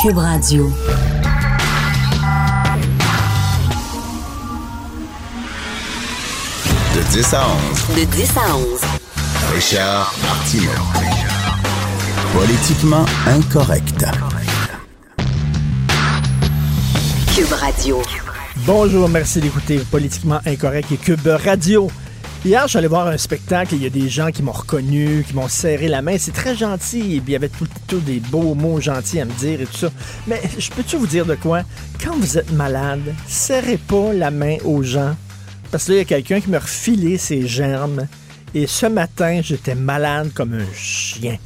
Cube Radio. De 10 à 11. De 10 à 11. Richard Martineau. Politiquement incorrect. Cube Radio. Bonjour, merci d'écouter Politiquement Incorrect et Cube Radio. Hier, j'allais voir un spectacle et il y a des gens qui m'ont reconnu, qui m'ont serré la main. C'est très gentil. Et puis, il y avait tout, des beaux mots gentils à me dire et tout ça. Mais je peux-tu vous dire de quoi? Quand vous êtes malade, serrez pas la main aux gens. Parce que là, il y a quelqu'un qui me refilé ses germes. Et ce matin, j'étais malade comme un chien.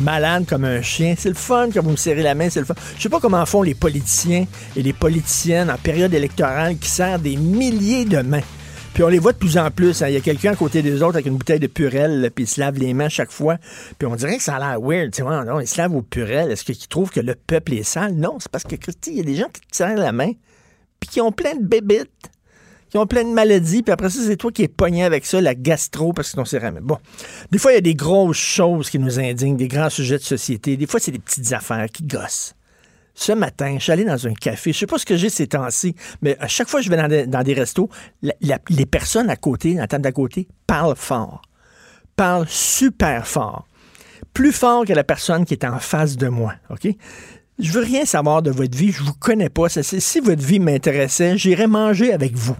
Malade comme un chien. C'est le fun quand vous me serrez la main, c'est le fun. Je sais pas comment font les politiciens et les politiciennes en période électorale qui serrent des milliers de mains. Puis on les voit de plus en plus. hein. Il y a quelqu'un à côté des autres avec une bouteille de purelle, là, puis il se lave les mains chaque fois. Puis on dirait que ça a l'air weird. Tu vois, non, il se lave aux purelles. Est-ce qu'ils trouvent que le peuple est sale? Non, c'est parce que, Christy, il y a des gens qui te serrent la main, puis qui ont plein de bébites, qui ont plein de maladies, puis après ça, c'est toi qui es pogné avec ça, la gastro, parce que serré la main. Bon. Des fois, il y a des grosses choses qui nous indignent, des grands sujets de société. Des fois, c'est des petites affaires qui gossent. Ce matin, je suis allé dans un café. Je sais pas ce que j'ai ces temps-ci, mais à chaque fois que je vais dans des, restos, les personnes à côté, la table d'à côté, parlent fort. Parlent super fort. Plus fort que la personne qui est en face de moi. OK? Je veux rien savoir de votre vie. Je vous connais pas. Si votre vie m'intéressait, j'irais manger avec vous.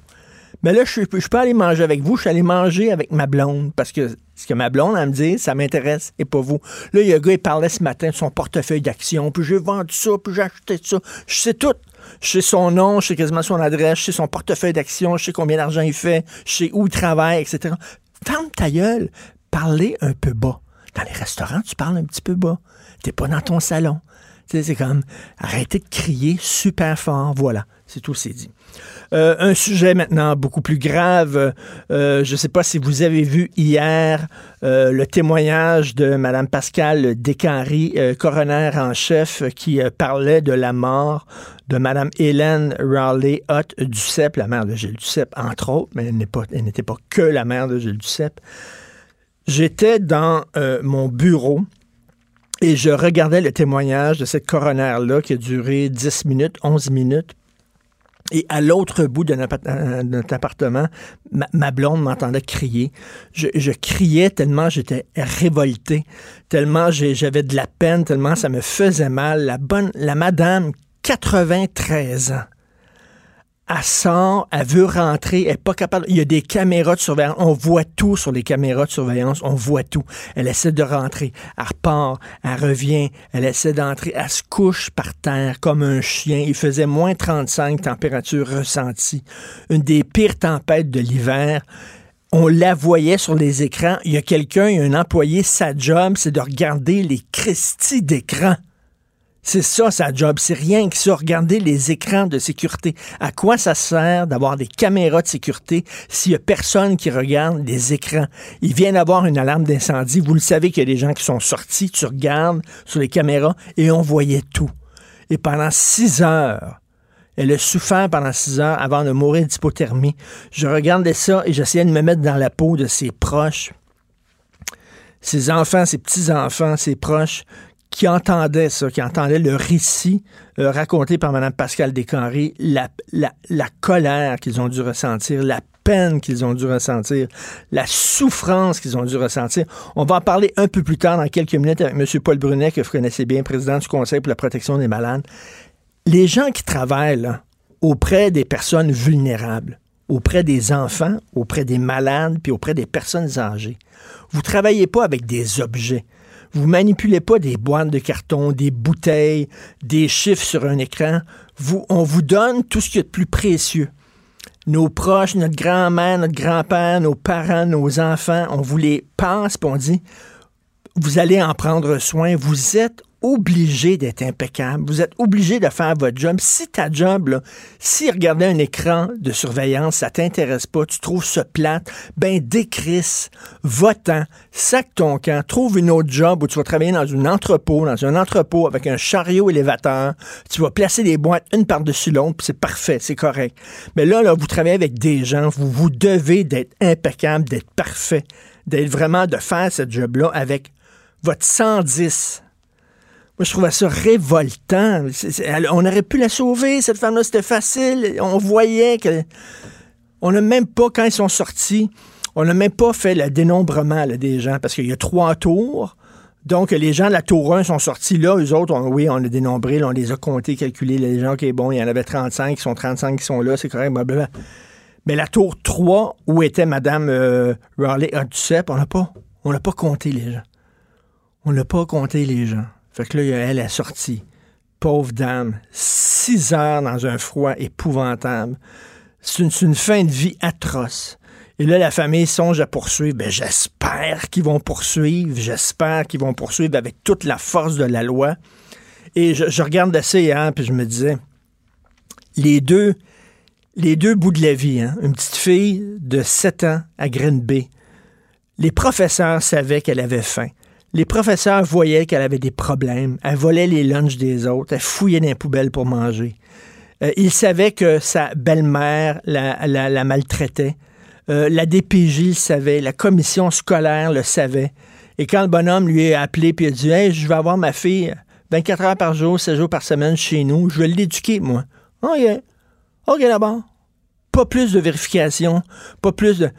Mais là, je, je peux aller manger avec vous. Je suis allé manger avec ma blonde parce que ce que ma blonde, elle me dit, ça m'intéresse et pas vous. Là, il y a un gars, il parlait ce matin de son portefeuille d'actions. Puis j'ai vendu ça, puis j'ai acheté ça. Je sais tout. Je sais son nom, je sais quasiment son adresse, je sais son portefeuille d'actions, je sais combien d'argent il fait, je sais où il travaille, etc. Ferme ta gueule. Parlez un peu bas. Dans les restaurants, tu parles un petit peu bas. T'es pas dans ton salon. C'est comme arrêtez de crier super fort. Voilà, c'est tout, c'est dit. Euh, un sujet maintenant beaucoup plus grave. Euh, je ne sais pas si vous avez vu hier euh, le témoignage de Mme Pascale Descaries, coroner en chef, qui parlait de la mort de Mme Hélène Raleigh Hutt Duceppe, la mère de Gilles Duceppe, entre autres, mais elle n'était pas, que la mère de Gilles Duceppe. J'étais dans mon bureau et je regardais le témoignage de cette coroner-là qui a duré 10 minutes, 11 minutes. Et à l'autre bout de notre, euh, appartement, ma, blonde m'entendait crier. Je, criais tellement j'étais révolté, tellement j'avais de la peine, tellement ça me faisait mal. La bonne, la madame, 93 ans, elle sort, elle veut rentrer, elle est pas capable. Il y a des caméras de surveillance. On voit tout sur les caméras de surveillance. On voit tout. Elle essaie de rentrer. Elle repart. Elle revient. Elle essaie d'entrer. Elle se couche par terre comme un chien. Il faisait moins 35 température ressentie. Une des pires tempêtes de l'hiver. On la voyait sur les écrans. Il y a quelqu'un, il y a un employé, sa job, c'est de regarder les Christie d'écran. C'est ça, sa job. C'est rien que ça. Regarder les écrans de sécurité. À quoi ça sert d'avoir des caméras de sécurité s'il y a personne qui regarde les écrans? Il vient d'avoir une alarme d'incendie. Vous le savez qu'il y a des gens qui sont sortis. Tu regardes sur les caméras et on voyait tout. Et pendant six heures, elle a souffert pendant six heures avant de mourir d'hypothermie. Je regardais ça et j'essayais de me mettre dans la peau de ses proches ses enfants, ses petits-enfants, ses proches, qui entendaient ça, qui entendaient le récit euh, raconté par Mme Pascal Descarrés, la, colère qu'ils ont dû ressentir, la peine qu'ils ont dû ressentir, la souffrance qu'ils ont dû ressentir. On va en parler un peu plus tard, dans quelques minutes, avec M. Paul Brunet, que vous connaissez bien, président du Conseil pour la protection des malades. Les gens qui travaillent auprès des personnes vulnérables, auprès des enfants, auprès des malades, puis auprès des personnes âgées, vous travaillez pas avec des objets. Vous manipulez pas des boîtes de carton, des bouteilles, des chiffres sur un écran. On vous donne tout ce qui est de plus précieux. Nos proches, notre grand-mère, notre grand-père, nos parents, nos enfants, on vous les passe, on dit, vous allez en prendre soin. Vous êtes obligé d'être impeccable. Vous êtes obligé de faire votre job. Si ta job, là, si regarder un écran de surveillance, ça t'intéresse pas, tu trouves ça plate, ben décrisse, va-t'en, sac ton camp, trouve une autre job où tu vas travailler dans un entrepôt, dans un entrepôt avec un chariot élévateur, tu vas placer des boîtes une par-dessus l'autre, puis c'est parfait, c'est correct. Mais là, là, vous travaillez avec des gens, vous vous devez d'être impeccable, d'être parfait, d'être vraiment de faire ce job-là avec votre 110 je trouvais ça révoltant. on aurait pu la sauver, cette femme-là, c'était facile. On voyait que. On n'a même pas, quand ils sont sortis, on n'a même pas fait le dénombrement des gens, parce qu'il y a trois tours. Donc, les gens de la tour 1 sont sortis là. Eux autres, oui, on a dénombré, on les a comptés, calculés. Les gens, OK, bon, il y en avait 35, ils sont 35 qui sont là, c'est correct. Mais la tour 3, où était Mme euh, Raleigh on n'a pas, on n'a pas compté les gens. On n'a pas compté les gens. Fait que là, elle est sortie. Pauvre dame, six heures dans un froid épouvantable. C'est une, fin de vie atroce. Et là, la famille songe à poursuivre. Ben, j'espère qu'ils vont poursuivre. J'espère qu'ils vont poursuivre avec toute la force de la loi. Et je, regarde assez hier, puis je me disais, les deux, les deux bouts de la vie, hein, une petite fille de 7 ans à Green Bay, les professeurs savaient qu'elle avait faim. Les professeurs voyaient qu'elle avait des problèmes. Elle volait les lunchs des autres. Elle fouillait dans les poubelles pour manger. Euh, ils savaient que sa belle-mère la, maltraitait. Euh, la DPJ le savait. La commission scolaire le savait. Et quand le bonhomme lui a appelé puis a dit Hey, je vais avoir ma fille 24 heures par jour, 7 jours par semaine chez nous, je vais l'éduquer, moi. OK. OK, d'abord. Pas plus de vérification, pas plus de.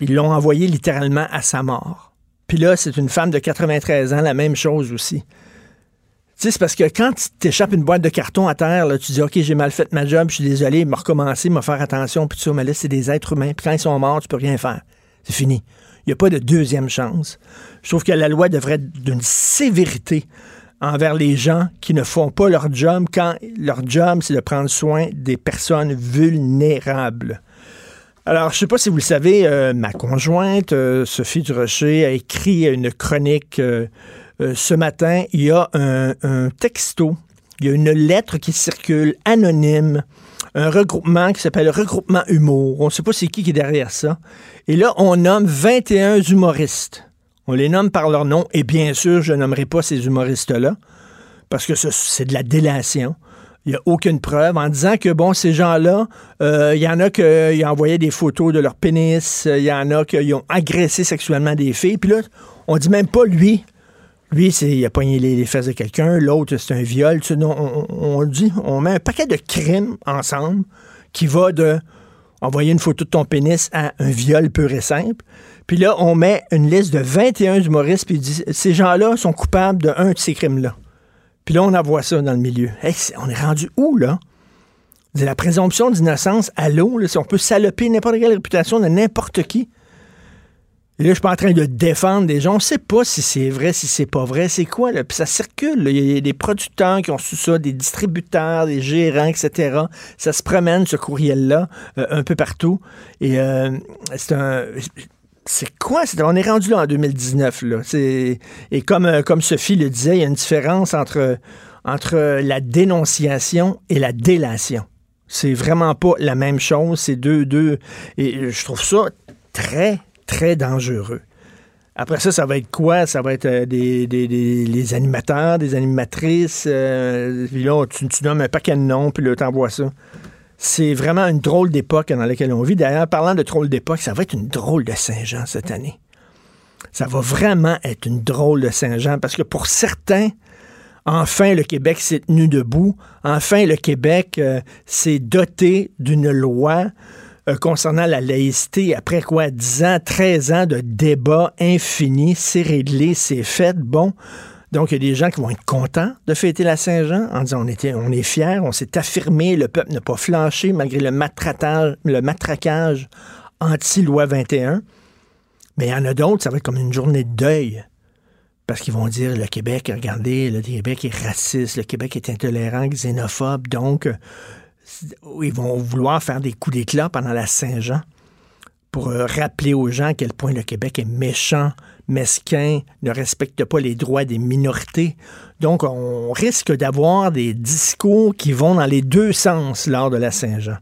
Ils l'ont envoyé littéralement à sa mort. Puis là, c'est une femme de 93 ans, la même chose aussi. Tu sais, c'est parce que quand tu t'échappes une boîte de carton à terre, tu dis, OK, j'ai mal fait ma job, je suis désolé, me recommencer, me faire attention, puis tout ça, mais là, c'est des êtres humains. Puis quand ils sont morts, tu peux rien faire. C'est fini. Il n'y a pas de deuxième chance. Je trouve que la loi devrait être d'une sévérité envers les gens qui ne font pas leur job quand leur job, c'est de prendre soin des personnes vulnérables. Alors, je ne sais pas si vous le savez, euh, ma conjointe, euh, Sophie Durocher, a écrit une chronique euh, ce matin. Il y a un, texto, il y a une lettre qui circule anonyme, un regroupement qui s'appelle Regroupement Humour. On ne sait pas c'est qui qui est derrière ça. Et là, on nomme 21 humoristes. On les nomme par leur nom. Et bien sûr, je nommerai pas ces humoristes-là parce que c'est de la délation. Il n'y a aucune preuve en disant que, bon, ces gens-là, euh, il y en a qui ont envoyé des photos de leur pénis, il y en a qui ont agressé sexuellement des filles. Puis là, on dit même pas lui. Lui, c'est, il a pogné les, fesses de quelqu'un. L'autre, c'est un viol. on, dit, on met un paquet de crimes ensemble qui va de envoyer une photo de ton pénis à un viol pur et simple. Puis là, on met une liste de 21 humoristes, puis dit, ces gens-là sont coupables d'un de ces crimes-là. Puis là, on envoie ça dans le milieu. on est rendu où, là? C'est la présomption d'innocence à l'eau. Si on peut saloper n'importe quelle réputation de n'importe qui. Et là, je suis pas en train de défendre des gens. On sait pas si c'est vrai, si c'est pas vrai. C'est quoi, là? Puis ça circule. Il y a des producteurs qui ont su ça, des distributeurs, des gérants, etc. Ça se promène, ce courriel-là, euh, un peu partout. Et euh, c'est un c'est quoi? on est rendu là en 2019. Là. Et comme, euh, comme Sophie le disait, il y a une différence entre, entre la dénonciation et la délation. C'est vraiment pas la même chose. C'est deux, deux. Et je trouve ça très, très dangereux. Après ça, ça va être quoi? Ça va être euh, des, des, animateurs, des animatrices. Euh, puis là, tu, tu nommes un paquet de noms, puis là, t'envoies ça. C'est vraiment une drôle d'époque dans laquelle on vit. D'ailleurs, parlant de drôle d'époque, ça va être une drôle de Saint-Jean cette année. Ça va vraiment être une drôle de Saint-Jean parce que pour certains, enfin le Québec s'est tenu debout. Enfin le Québec euh, s'est doté d'une loi euh, concernant la laïcité. Après quoi, 10 ans, 13 ans de débats infinis, c'est réglé, c'est fait. Bon, donc, il y a des gens qui vont être contents de fêter la Saint-Jean en disant on, est fiers, on s'est affirmé, le peuple n'a pas flanché malgré le, le matraquage anti-loi 21. Mais il y en a d'autres, ça va être comme une journée de deuil. Parce qu'ils vont dire le Québec, regardez, le Québec est raciste, le Québec est intolérant, xénophobe. Donc, euh, ils vont vouloir faire des coups d'éclat pendant la Saint-Jean pour euh, rappeler aux gens à quel point le Québec est méchant, mesquin, ne respecte pas les droits des minorités. Donc, on risque d'avoir des discours qui vont dans les deux sens lors de la Saint-Jean.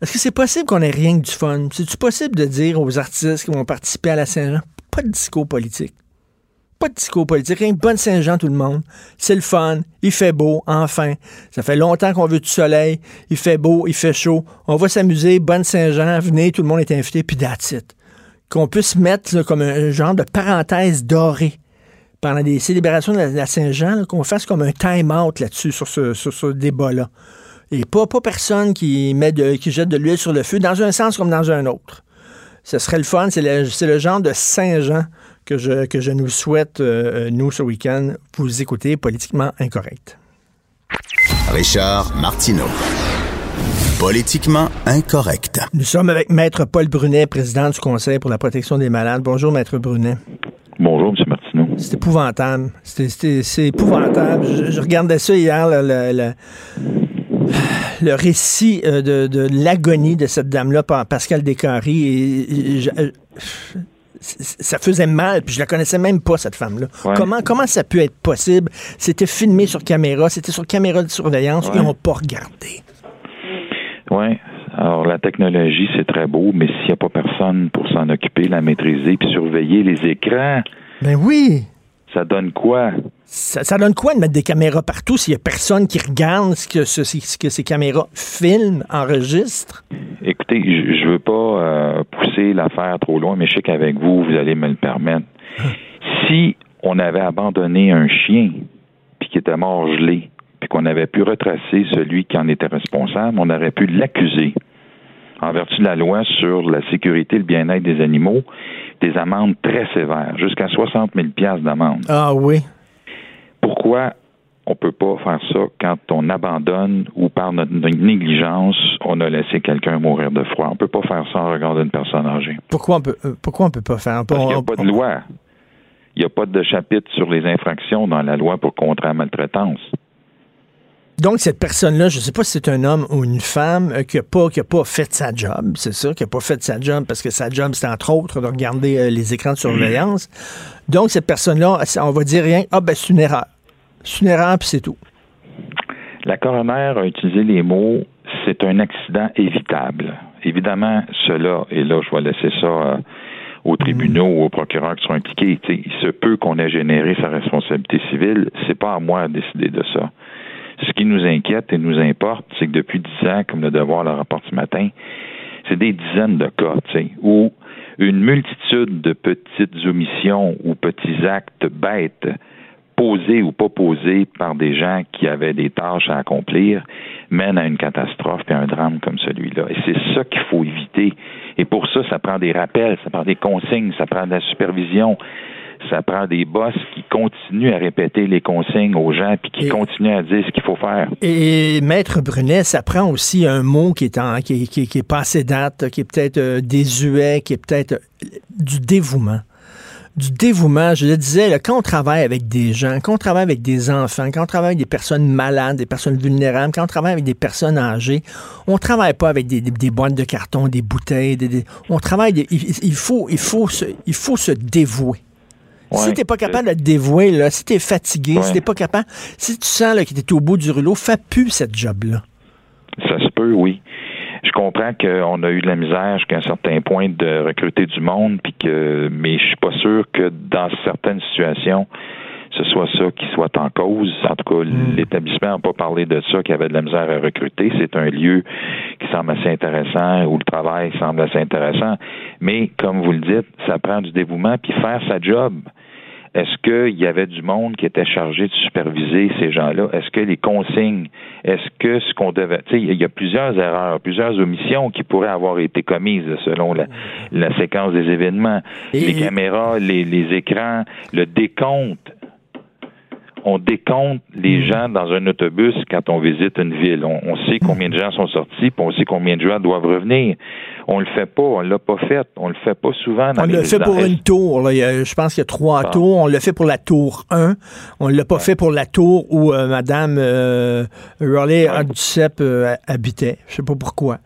Est-ce que c'est possible qu'on ait rien que du fun? C'est-tu possible de dire aux artistes qui vont participer à la Saint-Jean, pas de discours politique? Pas de discours politique, rien que bonne Saint-Jean tout le monde. C'est le fun, il fait beau, enfin. Ça fait longtemps qu'on veut du soleil, il fait beau, il fait chaud. On va s'amuser, bonne Saint-Jean, venez, tout le monde est invité, puis that's. Qu'on puisse mettre comme un genre de parenthèse dorée pendant des célébrations de la, Saint-Jean, qu'on fasse comme un time-out là-dessus, sur ce, débat-là. Et pas, pas personne qui, met de, qui jette de l'huile sur le feu, dans un sens comme dans un autre. Ce serait le fun. C'est le, genre de Saint-Jean que je, que je nous souhaite, euh, nous, ce week-end. Vous écoutez Politiquement Incorrect. Richard Martineau. Politiquement incorrect. Nous sommes avec Maître Paul Brunet, président du Conseil pour la protection des malades. Bonjour, Maître Brunet. Bonjour, M. Martineau. C'est épouvantable. C'est- épouvantable. Je, je regardais ça hier, le, le- le- le récit euh, de, de l'agonie de cette dame-là par Pascal Descaries. Et, et je- euh, ça faisait mal, puis je la connaissais même pas, cette femme-là. Ouais. Comment, comment ça peut être possible? C'était filmé sur caméra, c'était sur caméra de surveillance, Ouais. ils n'ont pas regardé. Oui. Alors, la technologie, c'est très beau, mais s'il n'y a pas personne pour s'en occuper, la maîtriser, puis surveiller les écrans, Ben oui! ça donne quoi? Ça, ça donne quoi de mettre des caméras partout s'il y a personne qui regarde ce que, ce- ce que ces caméras filment, enregistrent? Écoutez, je ne veux pas euh, pousser l'affaire trop loin, mais je sais qu'avec vous, vous allez me le permettre. Si on avait abandonné un chien, puis qui était mort gelé, qu'on avait pu retracer celui qui en était responsable, on aurait pu l'accuser en vertu de la loi sur la sécurité et le bien-être des animaux, des amendes très sévères, jusqu'à 60 000 d'amende. Ah oui. Pourquoi on peut pas faire ça quand on abandonne ou par notre négligence, on a laissé quelqu'un mourir de froid? On peut pas faire ça en regardant une personne âgée. Pourquoi on peut, euh, pourquoi on peut pas faire? Parce qu'il n'y On- a pas on- de loi. Il n'y a pas de chapitre sur les infractions dans la loi pour contrer la maltraitance. Donc, cette personne-là, je ne sais pas si c'est un homme ou une femme euh, qui n'a pas, qui a pas fait sa job, c'est ça, qui n'a pas fait sa job parce que sa job, c'est entre autres de regarder euh, les écrans de surveillance. Donc, cette personne-là, on va dire rien, ah ben c'est une erreur. C'est une erreur, puis c'est tout. La coroner a utilisé les mots c'est un accident évitable. Évidemment, cela, et là, je vais laisser ça euh, aux tribunaux ou aux procureurs qui sont impliqués. Il se peut qu'on ait généré sa responsabilité civile. C'est pas à moi de décider de ça. Ce qui nous inquiète et nous importe, c'est que depuis dix ans, comme le devoir le rapporte ce matin, c'est des dizaines de cas, tu sais, où une multitude de petites omissions ou petits actes bêtes posés ou pas posés par des gens qui avaient des tâches à accomplir mènent à une catastrophe et à un drame comme celui-là. Et c'est ça qu'il faut éviter. Et pour ça, ça prend des rappels, ça prend des consignes, ça prend de la supervision, ça prend des boss qui continuent à répéter les consignes aux gens puis qui Et- continuent à dire ce qu'il faut faire. Et Maître Brunet, ça prend aussi un mot qui est, en, qui, qui- qui est passé date, qui est peut-être euh, désuet, qui est peut-être euh, du dévouement. Du dévouement, je le disais, là, quand on travaille avec des gens, quand on travaille avec des enfants, quand on travaille avec des personnes malades, des personnes vulnérables, quand on travaille avec des personnes âgées, on travaille pas avec des, des, des boîtes de carton, des bouteilles, des- on travaille, il faut, il, faut se, il faut se dévouer. Si Ouais. t'es pas capable de te dévouer, là, si t'es fatigué, si t'es pas capable, si tu sens là, que t'es au bout du rouleau, fais plus cette job-là. Ça se peut, oui. Je comprends qu'on a eu de la misère jusqu'à un certain point de recruter du monde, puis que, mais je suis pas sûr que dans certaines situations, ce soit ça qui soit en cause. En tout cas, l'établissement n'a pas parlé de ça, qu'il y avait de la misère à recruter. C'est un lieu qui semble assez intéressant, où le travail semble assez intéressant. Mais, comme vous le dites, ça prend du dévouement, puis faire sa job. Est-ce qu'il y avait du monde qui était chargé de superviser ces gens-là? Est-ce que les consignes, est-ce que ce qu'on devait... Tu sais, il y a plusieurs erreurs, plusieurs omissions qui pourraient avoir été commises selon la, la séquence des événements. Et- Les caméras, les, les écrans, le décompte. On décompte les gens dans un autobus quand on visite une ville. On, on sait combien de gens sont sortis, puis on sait combien de gens doivent revenir. On le fait pas, on l'a pas fait, on le fait pas souvent. Dans On l'a fait pour une tour. Là. Il y a- je pense qu'il y a trois Ah. tours. On l'a fait pour la tour 1. On l'a pas fait pour la tour où euh, Mme euh, Raleigh euh, habitait. Je sais pas pourquoi.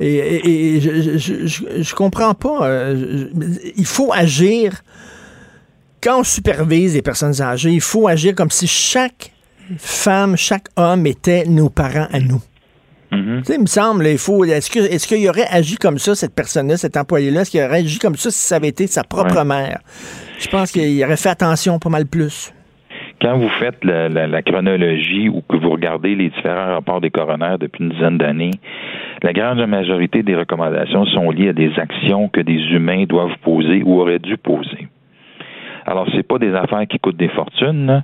Et, et- et je, je, je, je comprends pas. euh, il faut agir quand on supervise les personnes âgées, il faut agir comme si chaque femme, chaque homme était nos parents à nous. Sais, il me semble, il faut. Est-ce qu'il aurait agi comme ça, cette personne-là, cet employé-là? Est-ce qu'il aurait agi comme ça si ça avait été sa propre Ouais. mère? Je pense qu'il aurait fait attention pas mal plus. Quand vous faites la, la- la chronologie ou que vous regardez les différents rapports des coronaires depuis une dizaine d'années, la grande majorité des recommandations sont liées à des actions que des humains doivent poser ou auraient dû poser. Alors, c'est pas des affaires qui coûtent des fortunes.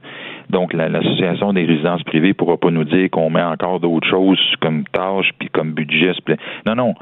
Donc, la- l'association des résidences privées pourra pas nous dire qu'on met encore d'autres choses comme tâches puis comme budget. Non, non.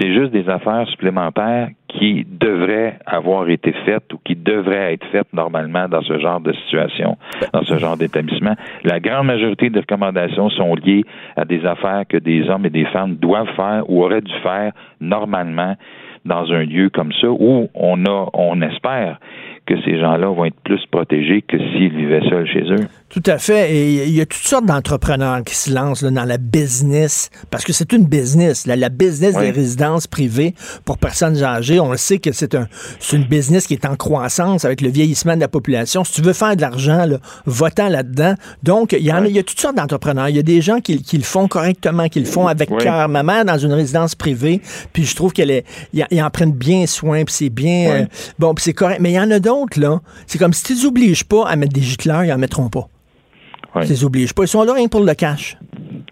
C'est juste des affaires supplémentaires qui devraient avoir été faites ou qui devraient être faites normalement dans ce genre de situation, dans ce genre d'établissement. La grande majorité des recommandations sont liées à des affaires que des hommes et des femmes doivent faire ou auraient dû faire normalement dans un lieu comme ça où on a, on espère que ces gens-là vont être plus protégés que s'ils vivaient seuls chez eux. Tout à fait. Et il y a toutes sortes d'entrepreneurs qui se lancent là, dans la business, parce que c'est une business, là, la business Oui. des résidences privées pour personnes âgées. On le sait que c'est un, une business qui est en croissance avec le vieillissement de la population. Si tu veux faire de l'argent, là, va-t'en là-dedans. Donc, il y, en a, il y a toutes sortes d'entrepreneurs. Il y a des gens qui, qui le font correctement, qui le font avec Oui. cœur. Ma mère, dans une résidence privée, puis je trouve qu'elle est, ils en prennent bien soin, puis c'est bien, euh, bon, puis c'est correct. Mais il y en a d'autres, là. C'est comme si tu les obliges pas à mettre des gicleurs, ils en mettront pas. Oui. Tu les obliges pas. Ils sont là rien pour le cash.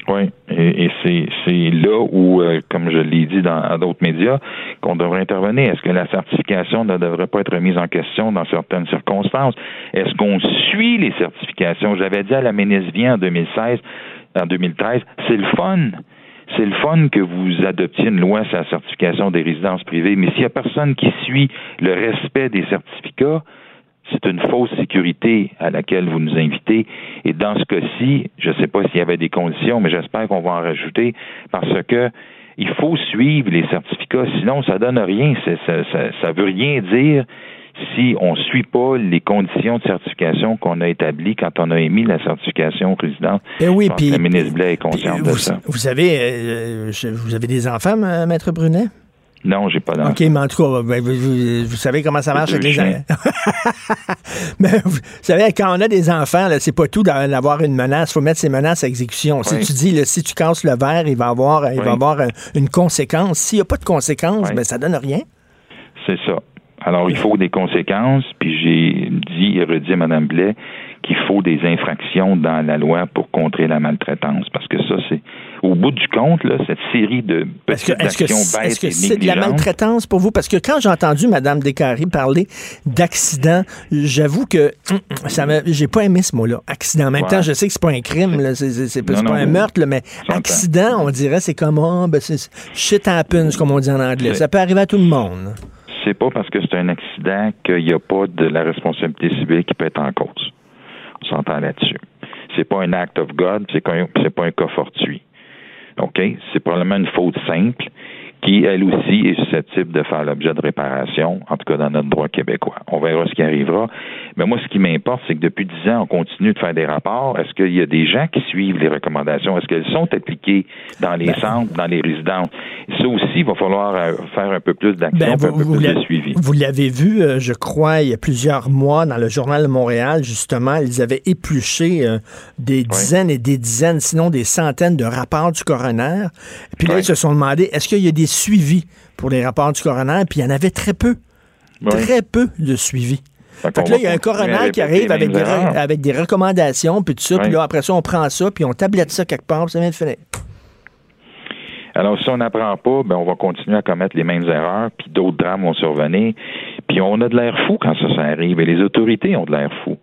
Oui, et, et c'est, c'est là où, euh, comme je l'ai dit dans d'autres médias, qu'on devrait intervenir. Est-ce que la certification ne devrait pas être remise en question dans certaines circonstances? Est-ce qu'on suit les certifications? J'avais dit à la Ménisvien en 2016, en 2013, c'est le fun. C'est le fun que vous adoptiez une loi sur la certification des résidences privées, mais s'il y a personne qui suit le respect des certificats, c'est une fausse sécurité à laquelle vous nous invitez. Et dans ce cas-ci, je ne sais pas s'il y avait des conditions, mais j'espère qu'on va en rajouter parce que il faut suivre les certificats, sinon ça donne rien. Ça, ça veut rien dire si on ne suit pas les conditions de certification qu'on a établies quand on a émis la certification résidence. Eh oui, puis- la ministre Blais est consciente de vous, ça. vous savez, euh, vous avez des enfants, ma- maître Brunet? Non, j'ai pas d'enfant. OK, mais en tout cas, ben, vous, vous- vous savez comment ça marche avec les enfants. mais vous savez, quand on a des enfants, c'est pas tout d'a- d'avoir une menace. Il faut mettre ces menaces à exécution. Si tu dis, là, si tu casses le verre, il va avoir, il Oui. va avoir euh, une conséquence. S'il n'y a pas de conséquence, Oui. ben, ça donne rien. C'est ça. Alors, il faut des conséquences, puis j'ai dit et redit à Mme Blais qu'il faut des infractions dans la loi pour contrer la maltraitance, parce que ça, c'est, au bout du compte, là, cette série de Est-ce que petites est-ce que bêtes est-ce que c'est de la maltraitance pour vous? Parce que quand j'ai entendu Mme Descaries parler d'accident, j'avoue que ça m'a- j'ai pas aimé ce mot-là. Accident. En même Ouais. temps, je sais que c'est pas un crime, là, c'est, c'est- c'est pas, Non, c'est pas non, un meurtre, là, mais accident, on dirait, c'est comme, oh, ben, c'est shit happens, comme on dit en anglais. Ça peut arriver à tout le monde. C'est pas parce que c'est un accident qu'il n'y a pas de la responsabilité civile qui peut être en cause. On s'entend là-dessus. C'est pas un act of God, c'est pas un cas fortuit. OK? C'est probablement une faute simple qui, elle aussi, est susceptible de faire l'objet de réparation, en tout cas dans notre droit québécois. On verra ce qui arrivera. Mais moi, ce qui m'importe, c'est que depuis dix ans, on continue de faire des rapports. Est-ce qu'il y a des gens qui suivent les recommandations? Est-ce qu'elles sont appliquées dans les centres, dans les résidences? Ça aussi, il va falloir euh, faire un peu plus d'action, Ben, un peu plus de suivi. vous l'avez vu, euh, je crois, il y a plusieurs mois, dans le Journal de Montréal, justement, ils avaient épluché euh, des dizaines et des dizaines, sinon des centaines de rapports du coroner. Puis là, ils se sont demandé, est-ce qu'il y a des suivis pour les rapports du coroner? Puis il y en avait très peu. Très peu de suivi. Fait que là, il y a un coroner qui arrive avec des, avec des recommandations, puis tout ça, puis là, après ça, on prend ça, puis on tablette ça quelque part, puis ça vient de finir. Alors, si on n'apprend pas, ben, on va continuer à commettre les mêmes erreurs, puis d'autres drames vont survenir. Puis on a de l'air fou quand ça, ça arrive, et les autorités ont de l'air fou.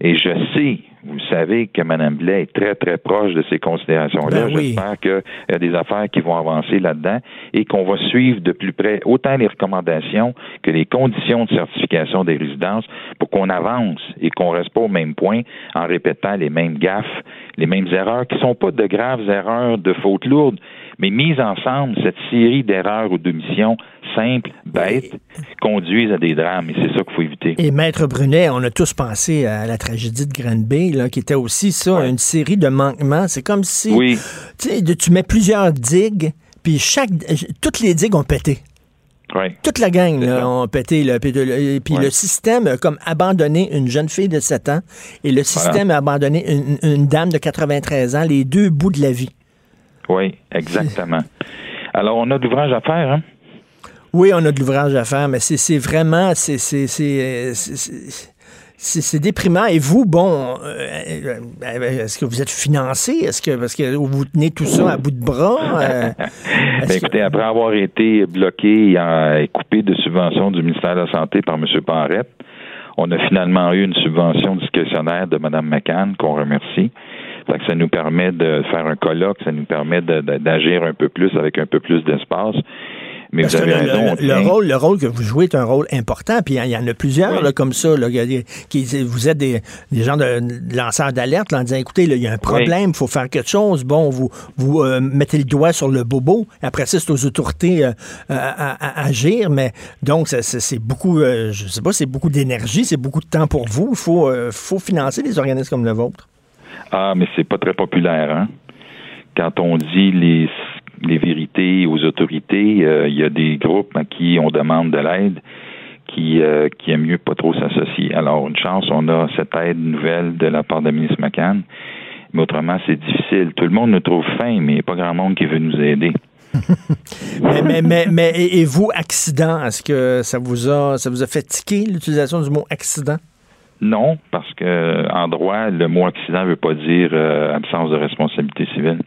Et je sais, vous savez que Mme Blais est très, très proche de ces considérations-là. Ben oui. J'espère qu'il y a des affaires qui vont avancer là-dedans et qu'on va suivre de plus près autant les recommandations que les conditions de certification des résidences pour qu'on avance et qu'on reste pas au même point en répétant les mêmes gaffes, les mêmes erreurs qui sont pas de graves erreurs de fautes lourdes, mais mises ensemble, cette série d'erreurs ou d'omissions simples, bêtes, conduisent à des drames et c'est ça qu'il faut éviter. Et Maître Brunet, on a tous pensé à la tragédie de Granby, là, qui était aussi ça, une série de manquements. C'est comme si Oui. tu mets plusieurs digues, puis chaque toutes les digues ont pété. Toute la gang là, ont pété. Là, puis le, puis Ouais. le système a comme abandonné une jeune fille de 7 ans et le système a abandonné une, une dame de 93 ans, les deux bouts de la vie. Oui, exactement. Alors, on a de l'ouvrage à faire, hein? Oui, on a de l'ouvrage à faire, mais c'est c'est vraiment, c'est c'est- déprimant. Et vous, bon, euh, euh, est-ce que vous êtes financé? Est-ce que parce que vous tenez tout ça à bout de bras? Euh, Ben, que- écoutez, après avoir été bloqué et coupé de subventions du ministère de la Santé par M. Parrette, on a finalement eu une subvention discrétionnaire de Mme McCann, qu'on remercie. Fait que ça nous permet de faire un colloque, ça nous permet d'agir un peu plus avec un peu plus d'espace. Mais Parce vous que avez le, raison. le- on le tient- rôle, le rôle que vous jouez est un rôle important, puis il y en- il y, en a plusieurs Oui. là, comme ça. Là, qui, vous êtes des, des gens de, de lanceurs d'alerte en disant écoutez, il y a un problème, il faut faire quelque chose. Bon, vous, vous euh, mettez le doigt sur le bobo. Après ça, c'est aux autorités euh, à, à- à agir. Mais donc, c'est- beaucoup, euh, je sais pas, c'est beaucoup d'énergie, c'est beaucoup de temps pour vous. Il faut, faut financer des organismes comme le vôtre. Ah, mais c'est pas très populaire, hein? Quand on dit les, les vérités aux autorités, euh, il y a des groupes à qui on demande de l'aide qui, euh, qui aiment mieux pas trop s'associer. Alors, une chance, on a cette aide nouvelle de la part de la ministre McCann. Mais autrement, c'est difficile. Tout le monde nous trouve fin, mais il n'y a pas grand monde qui veut nous aider. Mais, mais, mais, mais- et, vous, accident, est-ce que ça vous a, ça vous a fait tiquer l'utilisation du mot accident? Non, parce que en droit, le mot accident ne veut pas dire euh, absence de responsabilité civile.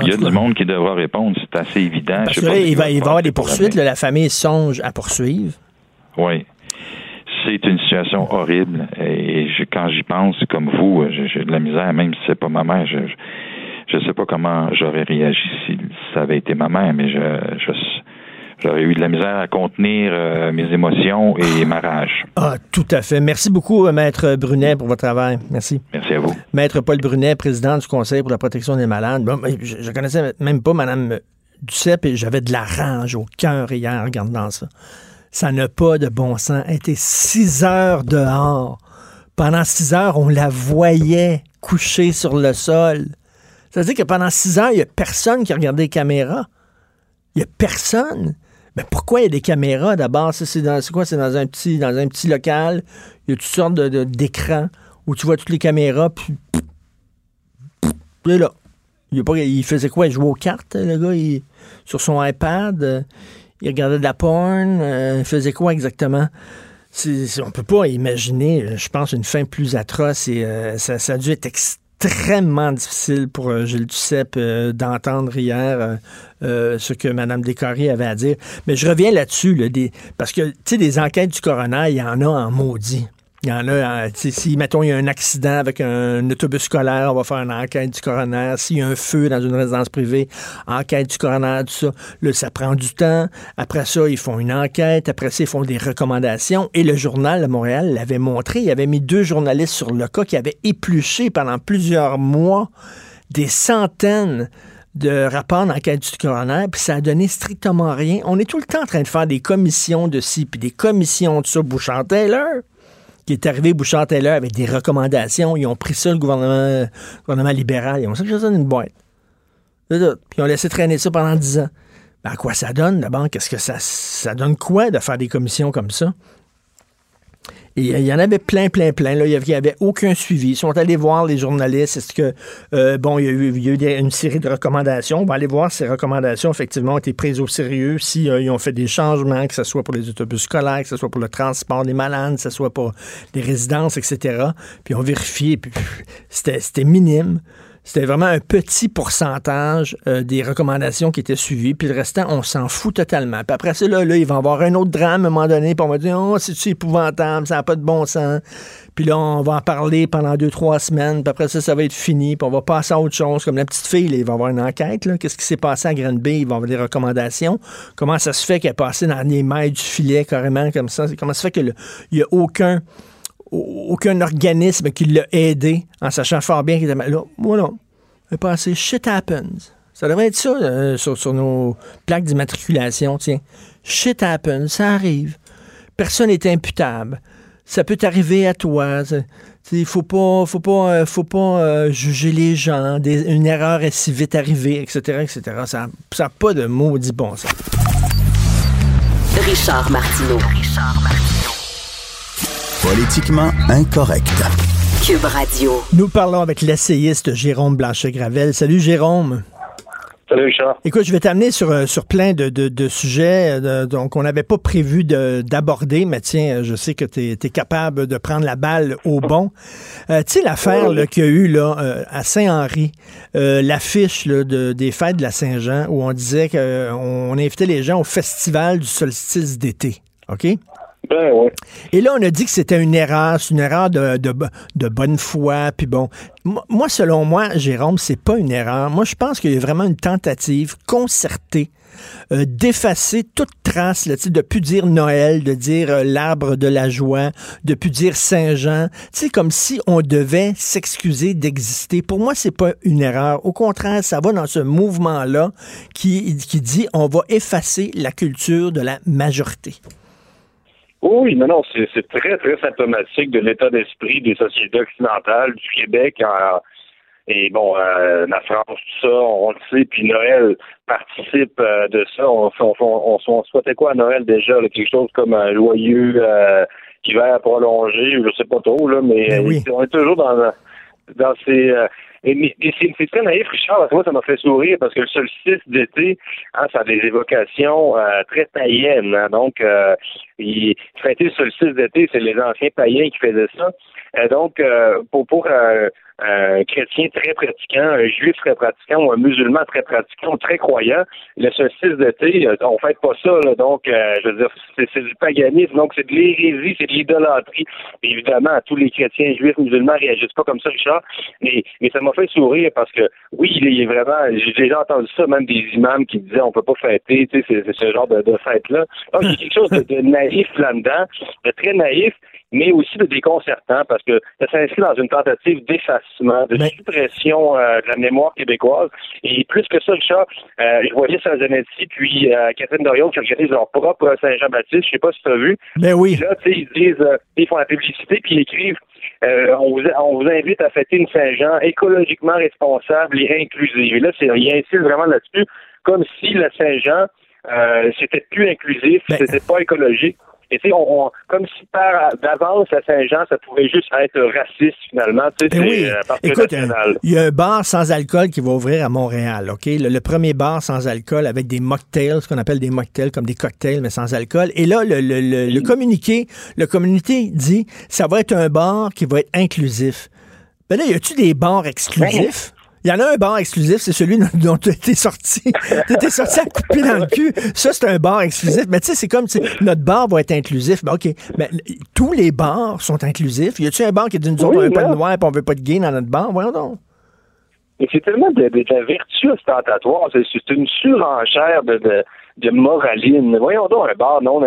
Il y a du monde qui devra répondre, c'est assez évident. Parce Je que sais là, pas il va, il va y avoir des pour poursuites. là, la famille songe à poursuivre. Oui. C'est une situation horrible. Et je- quand j'y pense, comme vous, j'ai j'ai de la misère, même si c'est pas ma mère. Je, je, je sais pas comment j'aurais réagi si ça avait été ma mère, mais je, je j'aurais eu de la misère à contenir euh, mes émotions et ma rage. Ah, tout à fait. Merci beaucoup, euh, Maître Brunet, pour votre travail. Merci. Merci à vous. Maître Paul Brunet, président du Conseil pour la protection des malades. Bon, je, je connaissais même pas Mme Duceppe et j'avais de la rage au cœur hier en regardant ça. Ça n'a pas de bon sens. Elle était six heures dehors. Pendant six heures, on la voyait couchée sur le sol. Ça veut dire que pendant six heures, il n'y a personne qui a regardé les caméras. Il n'y a personne. Mais pourquoi il y a des caméras d'abord? C'est dans- quoi? C'est dans un petit dans un petit local. Il y a toutes sortes de- de- d'écrans où tu vois toutes les caméras. Puis, là. Il, pas- il faisait quoi? Il jouait aux cartes, le gars, il- sur son iPad. euh, il regardait de la porn. euh, il faisait quoi exactement? C'est- on peut pas imaginer, je pense, une fin plus atroce euh, ça, ça a dû être extrêmement difficile pour euh, Gilles Duceppe euh, d'entendre hier euh, ce que Mme Descarrés avait à dire. Mais je reviens là-dessus, là, des- parce que, tu sais, des enquêtes du coroner, il y en a en maudit. Il y en a, euh, si, mettons, il y a un accident avec un, autobus scolaire, on va faire une enquête du coroner. S'il y a un feu dans une résidence privée, enquête du coroner, tout ça. Là, ça prend du temps. Après ça, ils font une enquête. Après ça, ils font des recommandations. Et le journal de Montréal l'avait montré. Il avait mis deux journalistes sur le cas qui avaient épluché pendant plusieurs mois des centaines de rapports d'enquête du coroner, puis ça a donné strictement rien. On est tout le temps en train de faire des commissions de ci, puis des commissions de ça. Bouchard-Taylor, qui est arrivé, Bouchard-Taylor, avec des recommandations. Ils ont pris ça, le gouvernement, gouvernement libéral. Ils ont ça dans une boîte. Puis ils ont laissé traîner ça pendant dix ans. Ben, à quoi ça donne, d'abord? Qu'est-ce que ça, ça donne quoi de faire des commissions comme ça? Et euh, il y en avait plein, plein, plein. Là. Il n'y avait, aucun suivi. Ils sont allés voir les journalistes. Est-ce que, euh, bon, il y a eu, une série de recommandations. On va aller voir si ces recommandations, effectivement, ont été prises au sérieux, si euh, ont fait des changements, que ce soit pour les autobus scolaires, que ce soit pour le transport des malades, que ce soit pour les résidences, etc. Puis on vérifié, puis c'était minime. C'était vraiment un petit pourcentage euh, des recommandations qui étaient suivies, puis le restant, on s'en fout totalement. Puis après ça, là, là, il va y avoir un autre drame à un moment donné, puis on va dire, oh, c'est épouvantable, ça n'a pas de bon sens. Puis là, on va en parler pendant deux, trois semaines, puis après ça, ça va être fini, puis on va passer à autre chose. Comme la petite fille, là, il va y avoir une enquête, qu'est-ce qui s'est passé à Granby, il va y avoir des recommandations. Comment ça se fait qu'elle est passée dans les mailles du filet, carrément, comme ça? Comment ça se fait qu'il n'y a aucun aucun organisme qui l'a aidé en sachant fort bien qu'il était. Là, voilà. Elle est passée shit happens. Ça devrait être ça euh, sur, nos plaques d'immatriculation, tiens. Shit happens, ça arrive. Personne n'est imputable. Ça peut t'arriver à toi. Il faut pas, faut pas, euh, faut pas euh, juger les gens. Une erreur est si vite arrivée, etc., etc. Ça n'a pas de maudit bon sens. Richard Martineau. Politiquement incorrect. Cube Radio. Nous parlons avec l'essayiste Jérôme Blanchet-Gravel. Salut Jérôme. Salut Richard. Écoute, je vais t'amener sur, euh, sur plein de, de, de sujets euh, donc on n'avait pas prévu de- d'aborder, mais tiens, je sais que tu es, capable de prendre la balle au bon. Euh, tu sais, l'affaire là, qu'il y a eu là, euh, à Saint-Henri, euh, l'affiche de, des fêtes de la Saint-Jean, où on disait qu'on invitait les gens au festival du solstice d'été. OK? Ben. Et là, on a dit que c'était une erreur, c'est une erreur de, bonne foi. Puis bon, moi, selon moi, Jérôme, c'est pas une erreur. Moi, je pense qu'il y a vraiment une tentative concertée euh, d'effacer toute trace, de plus dire Noël, de dire euh, l'arbre de la joie, de plus dire Saint-Jean. Sais, comme si on devait s'excuser d'exister. Pour moi, c'est pas une erreur. Au contraire, ça va dans ce mouvement-là qui, qui dit on va effacer la culture de la majorité. Oui, non, non, c'est très, très symptomatique de l'état d'esprit des sociétés occidentales, du Québec, en- et bon, euh, la France, tout ça, on le sait, puis Noël participe euh, de ça. On, on, on, on souhaitait quoi à Noël déjà? là? quelque chose comme un joyeux euh, hiver prolongé, je sais pas trop, là, mais Ben oui. on est toujours dans, dans ces... et, mais- c'est très naïf, Richard, moi, ça m'a fait sourire parce que le solstice d'été, hein, ça a des évocations euh, très païennes. hein. donc, euh, il, fêter le solstice d'été, c'est les anciens païens qui faisaient ça. Euh, donc, euh, pour, pour un, un chrétien très pratiquant, un juif très pratiquant ou un musulman très pratiquant très croyant, le solstice d'été, euh, on fête pas ça. là. donc, euh, je veux dire, c'est du paganisme, donc c'est de l'hérésie, c'est de l'idolâtrie. Évidemment, tous les chrétiens juifs musulmans réagissent pas comme ça, Richard. Mais, mais ça m'a fait sourire parce que oui, il est vraiment. J'ai déjà entendu ça, même des imams qui disaient on peut pas fêter, tu sais, c'est ce genre de, de fête-là. Donc, il y a quelque chose de, de naïf là-dedans, de très naïf, mais aussi de déconcertant parce que ça s'inscrit dans une tentative d'effacement, de suppression euh, de la mémoire québécoise. Et plus que ça, Richard, euh, je voyais Saint-Zanetti puis euh, Catherine Dorion qui organisent leur propre Saint-Jean-Baptiste. Je sais pas si tu as vu. Ben oui. Là, tu sais, ils disent, euh, ils font la publicité, puis ils écrivent, euh, on, vous, on vous invite à fêter une Saint-Jean écologiquement responsable et inclusive. Et là, c'est, il insiste vraiment là-dessus, comme si la Saint-Jean, euh, c'était plus inclusif, Ben- c'était pas écologique. Et tu sais, on, on- comme si par d'avance à Saint-Jean, ça pouvait juste être raciste finalement. Tu sais, Ben oui. euh, Écoute, il y a un bar sans alcool qui va ouvrir à Montréal, OK? Le, le premier bar sans alcool avec des mocktails, ce qu'on appelle des mocktails, comme des cocktails, mais sans alcool. Et là, le, le, le, le communiqué, le communiqué dit, ça va être un bar qui va être inclusif. Ben là, y a-tu des bars exclusifs? Il y en a un bar exclusif, c'est celui dont- tu étais sorti. Tu étais sorti à couper dans le cul. Ça, c'est un bar exclusif. Mais tu sais, c'est comme, notre bar va être inclusif. Ben, OK. Mais tous les bars sont inclusifs. Y a-tu un bar qui dit, nous autres, Oui, on veut pas de noir et on veut pas de gay dans notre bar? Voyons donc. Et c'est tellement de, de, de la vertu ostentatoire. C'est, c'est une surenchère de, de, de moraline. Voyons donc un bar non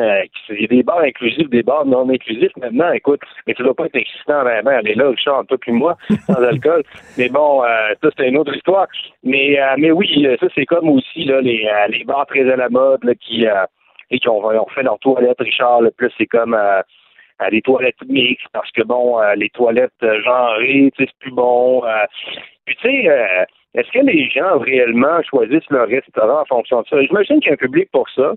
il y a des bars inclusifs, des bars non inclusifs maintenant, écoute, mais ça doit pas être excitant vraiment. Elle est là, le chante toi puis moi, sans alcool. Mais bon, euh, ça c'est une autre histoire. Mais euh, mais oui, euh, ça c'est comme aussi là, les, euh, les bars très à la mode là, qui euh, et qui ont, ont fait leur toilette, Richard, là, plus c'est comme euh, euh, les toilettes mixtes parce que bon, les toilettes genrées, tu c'est plus bon. puis tu sais, est-ce que les gens réellement choisissent leur restaurant en fonction de ça? J'imagine qu'il y a un public pour ça.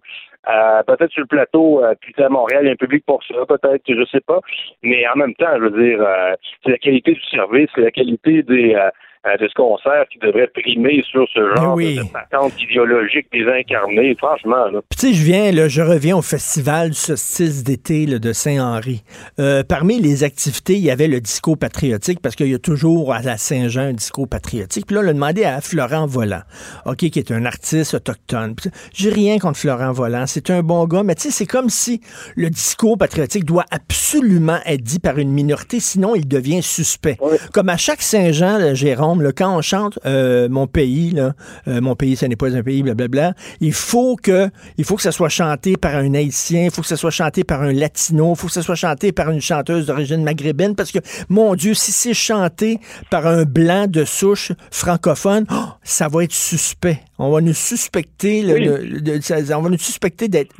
Euh, peut-être sur le plateau, euh, puis à Montréal, il y a un public pour ça, peut-être, je sais pas. Mais en même temps, je veux dire, euh, c'est la qualité du service, c'est la qualité des euh, de ce concert qui devrait primer sur ce genre oui. de, de patente idéologique désincarnée, franchement. Puis tu sais, je viens, là, je reviens au festival du solstice d'été de Saint-Henri. Euh, parmi les activités, il y avait le disco patriotique, parce qu'il y a toujours à la Saint-Jean un disco patriotique. Puis là, on a demandé à Florent Volant, OK, qui est un artiste autochtone. J'ai rien contre Florent Volant, c'est un bon gars, mais tu sais, c'est comme si le discours patriotique doit absolument être dit par une minorité, sinon il devient suspect. Comme à chaque Saint-Jean, là, Là, quand on chante euh, Mon pays, là, euh, Mon pays, ce n'est pas un pays, blablabla, il faut que il faut que ça soit chanté par un Haïtien, il faut que ça soit chanté par un Latino, il faut que ça soit chanté par une chanteuse d'origine maghrébine, parce que, mon Dieu, si c'est chanté par un blanc de souche francophone, oh, ça va être suspect. On va nous suspecter, le- Oui. le- de- ça- on va nous suspecter d'être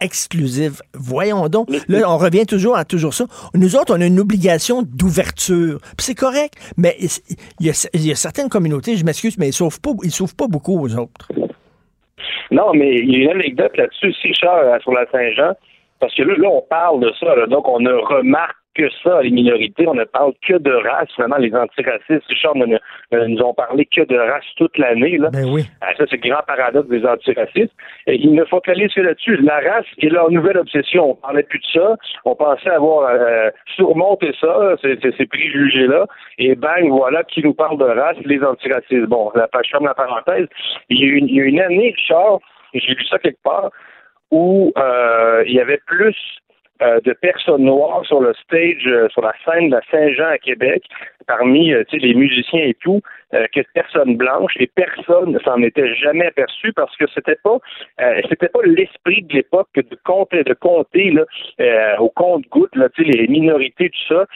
exclusive. Voyons donc. Là, on revient toujours à toujours ça. Nous autres, on a une obligation d'ouverture. Puis c'est correct, mais il y, a, il y a certaines communautés, je m'excuse, mais ils ne pas, ils s'ouvrent pas beaucoup aux autres. Non, mais il y a une anecdote là-dessus, si cher sur la Saint-Jean, parce que là, là, on parle de ça, là, donc on ne remarque que ça, les minorités. On ne parle que de race. Finalement, les antiracistes, Richard, ne, ne, nous ont parlé que de race toute l'année. Là. Ben oui. Ah, ça, c'est le grand paradoxe des antiracistes. Et ils ne focalisent que là-dessus. La race est leur nouvelle obsession. On parlait plus de ça. On pensait avoir euh, surmonté ça, ces, ces préjugés-là. Et bang, voilà qui nous parle de race, les antiracistes. Bon, la page ferme la parenthèse. Il y a une, il y a une année, Richard, j'ai lu ça quelque part, où euh, il y avait plus euh, de personnes noires sur le stage, euh, sur la scène de la Saint-Jean à Québec, parmi euh, les musiciens et tout, euh, que de personnes blanches, et personne ne s'en était jamais aperçu parce que c'était pas c'était pas l'esprit de l'époque de compter de compter là, au compte-goutte là, les minorités, tout ça,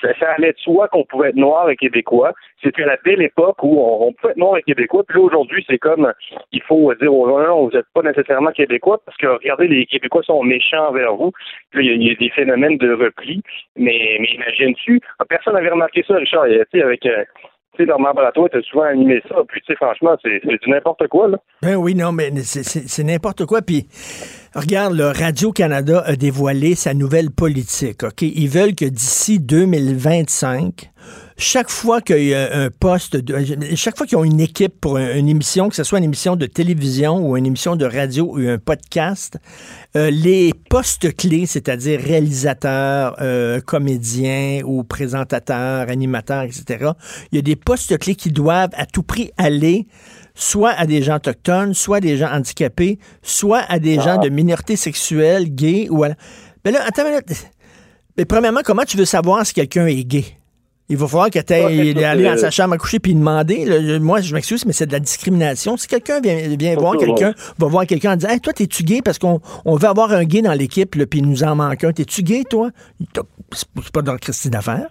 ça, ça allait de soi qu'on pouvait être noir et québécois. C'était la belle époque où on, pouvait être noir et québécois. Puis là, aujourd'hui, c'est comme il faut dire aux gens, vous n'êtes pas nécessairement québécois parce que regardez, les Québécois sont méchants envers vous. Puis il y, a des phénomènes de repli. Mais, mais imagines-tu, personne n'avait remarqué ça, Richard. Tu sais, avec euh, tu sais, Normand Bratois, tu as souvent animé ça. Puis, tu sais, franchement, c'est du n'importe quoi, là. Ben oui, non, mais c'est n'importe quoi. Puis, regarde, Radio-Canada a dévoilé sa nouvelle politique, OK? Ils veulent que d'ici 2025, chaque fois qu'il y a un poste, de, chaque fois qu'ils ont une équipe pour une émission, que ce soit une émission de télévision ou une émission de radio ou un podcast, euh, les postes clés, c'est-à-dire réalisateurs, euh, comédiens ou présentateurs, animateurs, etc., il y a des postes clés qui doivent à tout prix aller soit à des gens autochtones, soit à des gens handicapés, soit à des gens de minorités sexuelles, gays ou à... Mais là, attends, mais premièrement, comment tu veux savoir si quelqu'un est gay? Il va falloir que tu aller dans sa chambre à coucher puis demander. moi, je m'excuse, mais c'est de la discrimination. Si quelqu'un vient, vient voir quelqu'un, va voir quelqu'un en disant Hey, toi, t'es-tu gay? Parce qu'on on veut avoir un gay dans l'équipe, puis il nous en manque un. T'es-tu gay, toi? C'est pas dans le Christie d'affaires.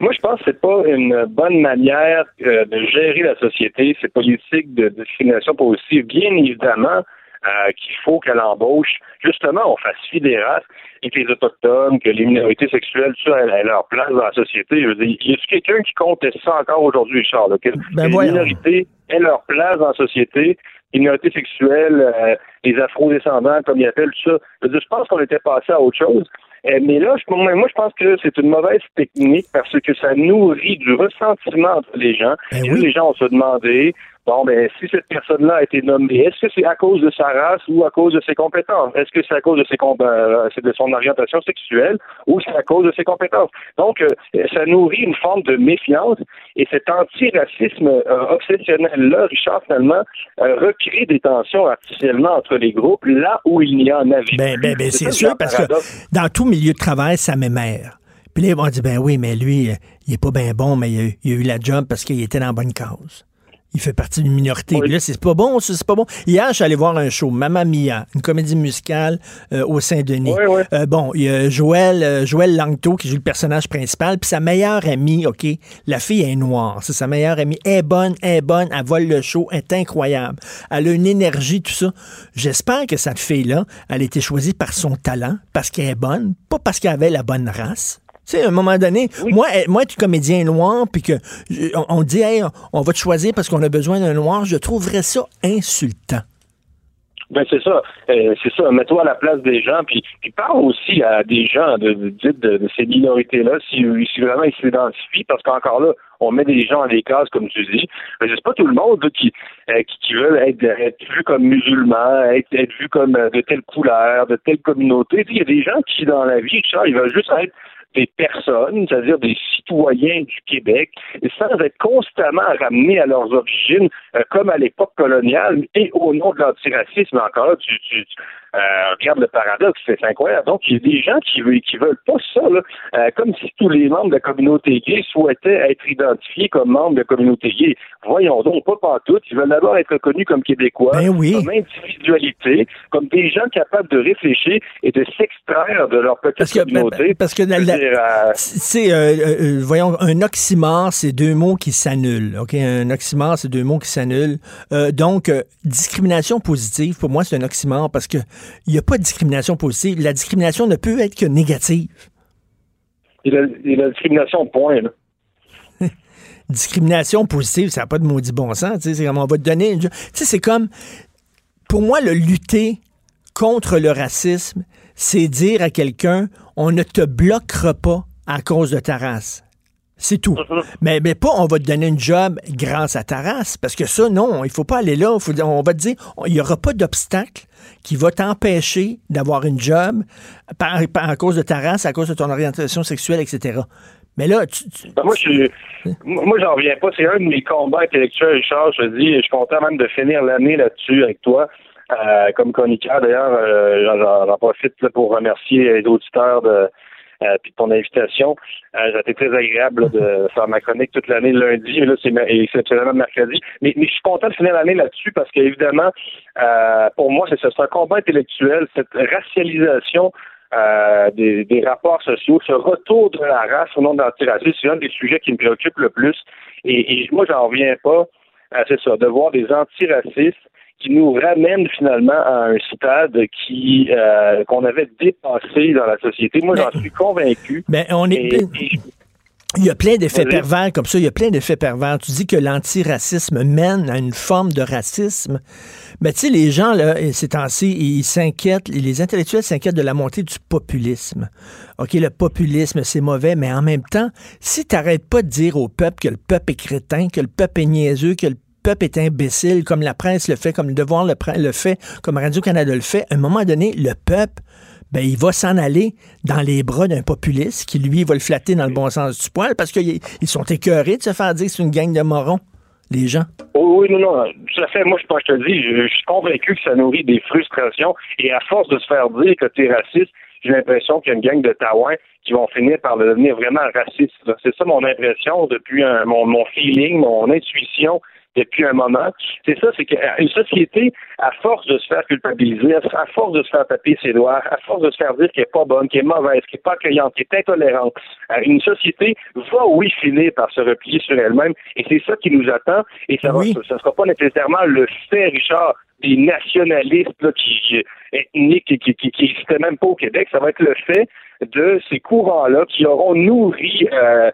Moi, je pense que c'est pas une bonne manière euh, de gérer la société, ces politiques de discrimination pour aussi, bien évidemment, euh, qu'il faut qu'à l'embauche, justement, on fasse fi des races et que les Autochtones, que les minorités sexuelles, ça, aient leur place dans la société. Je veux dire, y a quelqu'un qui compte ça encore aujourd'hui, Charles? Que, ben les minorités aient leur place dans la société, les minorités sexuelles, euh, les afro-descendants, comme ils appellent tout ça? Je, je pense qu'on était passé à autre chose. Euh, mais là, je, moi, je pense que c'est une mauvaise technique parce que ça nourrit du ressentiment entre les gens. Ben Les gens ont se demandé, Bon, ben, si cette personne-là a été nommée, est-ce que c'est à cause de sa race ou à cause de ses compétences? Est-ce que c'est à cause de, ses euh, de son orientation sexuelle ou c'est à cause de ses compétences? Donc, euh, ça nourrit une forme de méfiance et cet antiracisme euh, obsessionnel-là, Richard, finalement, recrée des tensions artificiellement entre les groupes là où il n'y en avait ben, ben, ben c'est sûr, parce que dans tout milieu de travail, ça m'émère. Puis là, ils vont dire, ben oui, mais lui, il est pas bien bon, mais il a, il a eu la job parce qu'il était dans la bonne cause il fait partie d'une minorité. Puis là, c'est pas bon, c'est pas bon. Hier, je suis allé voir un show, Mamma Mia, une comédie musicale euh, au Saint-Denis. Euh, bon, il y a Joël, euh, Joël Langto qui joue le personnage principal, puis sa meilleure amie, OK, la fille est noire, c'est sa meilleure amie, elle est bonne, elle est bonne, elle vole le show, elle est incroyable. Elle a une énergie, tout ça. J'espère que cette fille-là, elle a été choisie par son talent, parce qu'elle est bonne, pas parce qu'elle avait la bonne race. Tu sais, à un moment donné, moi, moi, être comédien noir, puis que on, dit, hey, on va te choisir parce qu'on a besoin d'un noir, je trouverais ça insultant. Ben c'est ça, euh, c'est ça. Mets-toi à la place des gens, puis, puis parle aussi à des gens de, de, de, ces minorités-là, si, si vraiment ils s'identifient, parce qu'encore là, on met des gens à des cases, comme tu dis. Mais c'est pas tout le monde qui, euh, qui, qui veut être, être, vu comme musulman, être, être vu comme euh, de telle couleur, de telle communauté. Il y a des gens qui, dans la vie, ils veulent juste être des personnes, c'est-à-dire des citoyens du Québec, sans être constamment ramenés à leurs origines, euh, comme à l'époque coloniale, et au nom de l'antiracisme, encore tu, euh, regarde le paradoxe, c'est incroyable. Donc, il y a des gens qui veulent, qui veulent pas ça, là, euh, comme si tous les membres de la communauté gay souhaitaient être identifiés comme membres de la communauté gay. Voyons donc, pas partout. Ils veulent d'abord être reconnus comme Québécois, ben comme individualité, comme des gens capables de réfléchir et de s'extraire de leur petite parce que, ben, communauté. Parce que, euh, c'est, voyons, un oxymore, c'est deux mots qui s'annulent. Ok, un oxymore, c'est deux mots qui s'annulent. donc, discrimination positive, pour moi, c'est un oxymore parce que il n'y a pas de discrimination positive. La discrimination ne peut être que négative. Et la, la discrimination, point. Là. discrimination positive, ça n'a pas de maudit bon sens. C'est comme on va te donner. Tu sais, c'est comme. pour moi, le lutter contre le racisme, c'est dire à quelqu'un, on ne te bloquera pas à cause de ta race. C'est tout. mais, mais pas on va te donner une job grâce à ta race, parce que ça, non, il faut pas aller là. on va te dire, il n'y aura pas d'obstacle qui va t'empêcher d'avoir une job par, à cause de ta race, à cause de ton orientation sexuelle, etc. Mais là, tu, ben, moi, je moi, j'en reviens pas. C'est un de mes combats intellectuels, Richard. Je dis, je suis content même de finir l'année là-dessus avec toi. Euh, comme chroniqueur, d'ailleurs, euh, j'en profite pour remercier les auditeurs de, euh, puis ton invitation. Euh, ça a été très agréable de faire ma chronique toute l'année lundi, mais là, c'est exceptionnellement mercredi. Mais, mais, je suis content de finir l'année là-dessus parce qu'évidemment, euh, pour moi, c'est un combat intellectuel, cette racialisation euh, des, des, rapports sociaux, ce retour de la race au nom de l'antiracisme, c'est un des sujets qui me préoccupe le plus. Et, et moi, j'en reviens pas, c'est ça, de voir des antiracistes qui nous ramène finalement à un stade qui euh, qu'on avait dépassé dans la société. Moi, j'en suis convaincu. Mais on est. il y a plein d'effets pervers comme ça. Il y a plein d'effets pervers. Tu dis que l'antiracisme mène à une forme de racisme. Mais tu sais, les gens, là, ces temps-ci, ils s'inquiètent, les intellectuels s'inquiètent de la montée du populisme. OK, le populisme, c'est mauvais, mais en même temps, si tu n'arrêtes pas de dire au peuple que le peuple est crétin, que le peuple est niaiseux, que le peuple est imbécile, comme la presse le fait, comme le devoir le, fait, comme Radio-Canada le fait, à un moment donné, le peuple, ben, il va s'en aller dans les bras d'un populiste qui, lui, va le flatter dans le bon sens du poil parce qu'ils sont écœurés de se faire dire que c'est une gang de morons, les gens. oui, non, non, tout à fait. Moi, je, je te dis, je, suis convaincu que ça nourrit des frustrations et à force de se faire dire que tu es raciste, j'ai l'impression qu'il y a une gang de Taouins qui vont finir par devenir vraiment racistes. C'est ça mon impression depuis mon feeling, mon intuition depuis un moment. C'est ça, c'est qu'une société, à force de se faire culpabiliser, à force de se faire taper ses doigts, à force de se faire dire qu'elle n'est pas bonne, qu'elle est mauvaise, qu'elle n'est pas accueillante, qu'elle est intolérante, euh, une société va, oui, finir par se replier sur elle-même. Et c'est ça qui nous attend. Et ça ne sera pas nécessairement le fait, Richard, des nationalistes là, qui, ethniques qui, qui, qui, même pas au Québec. Ça va être le fait de ces courants-là qui auront nourri euh, euh,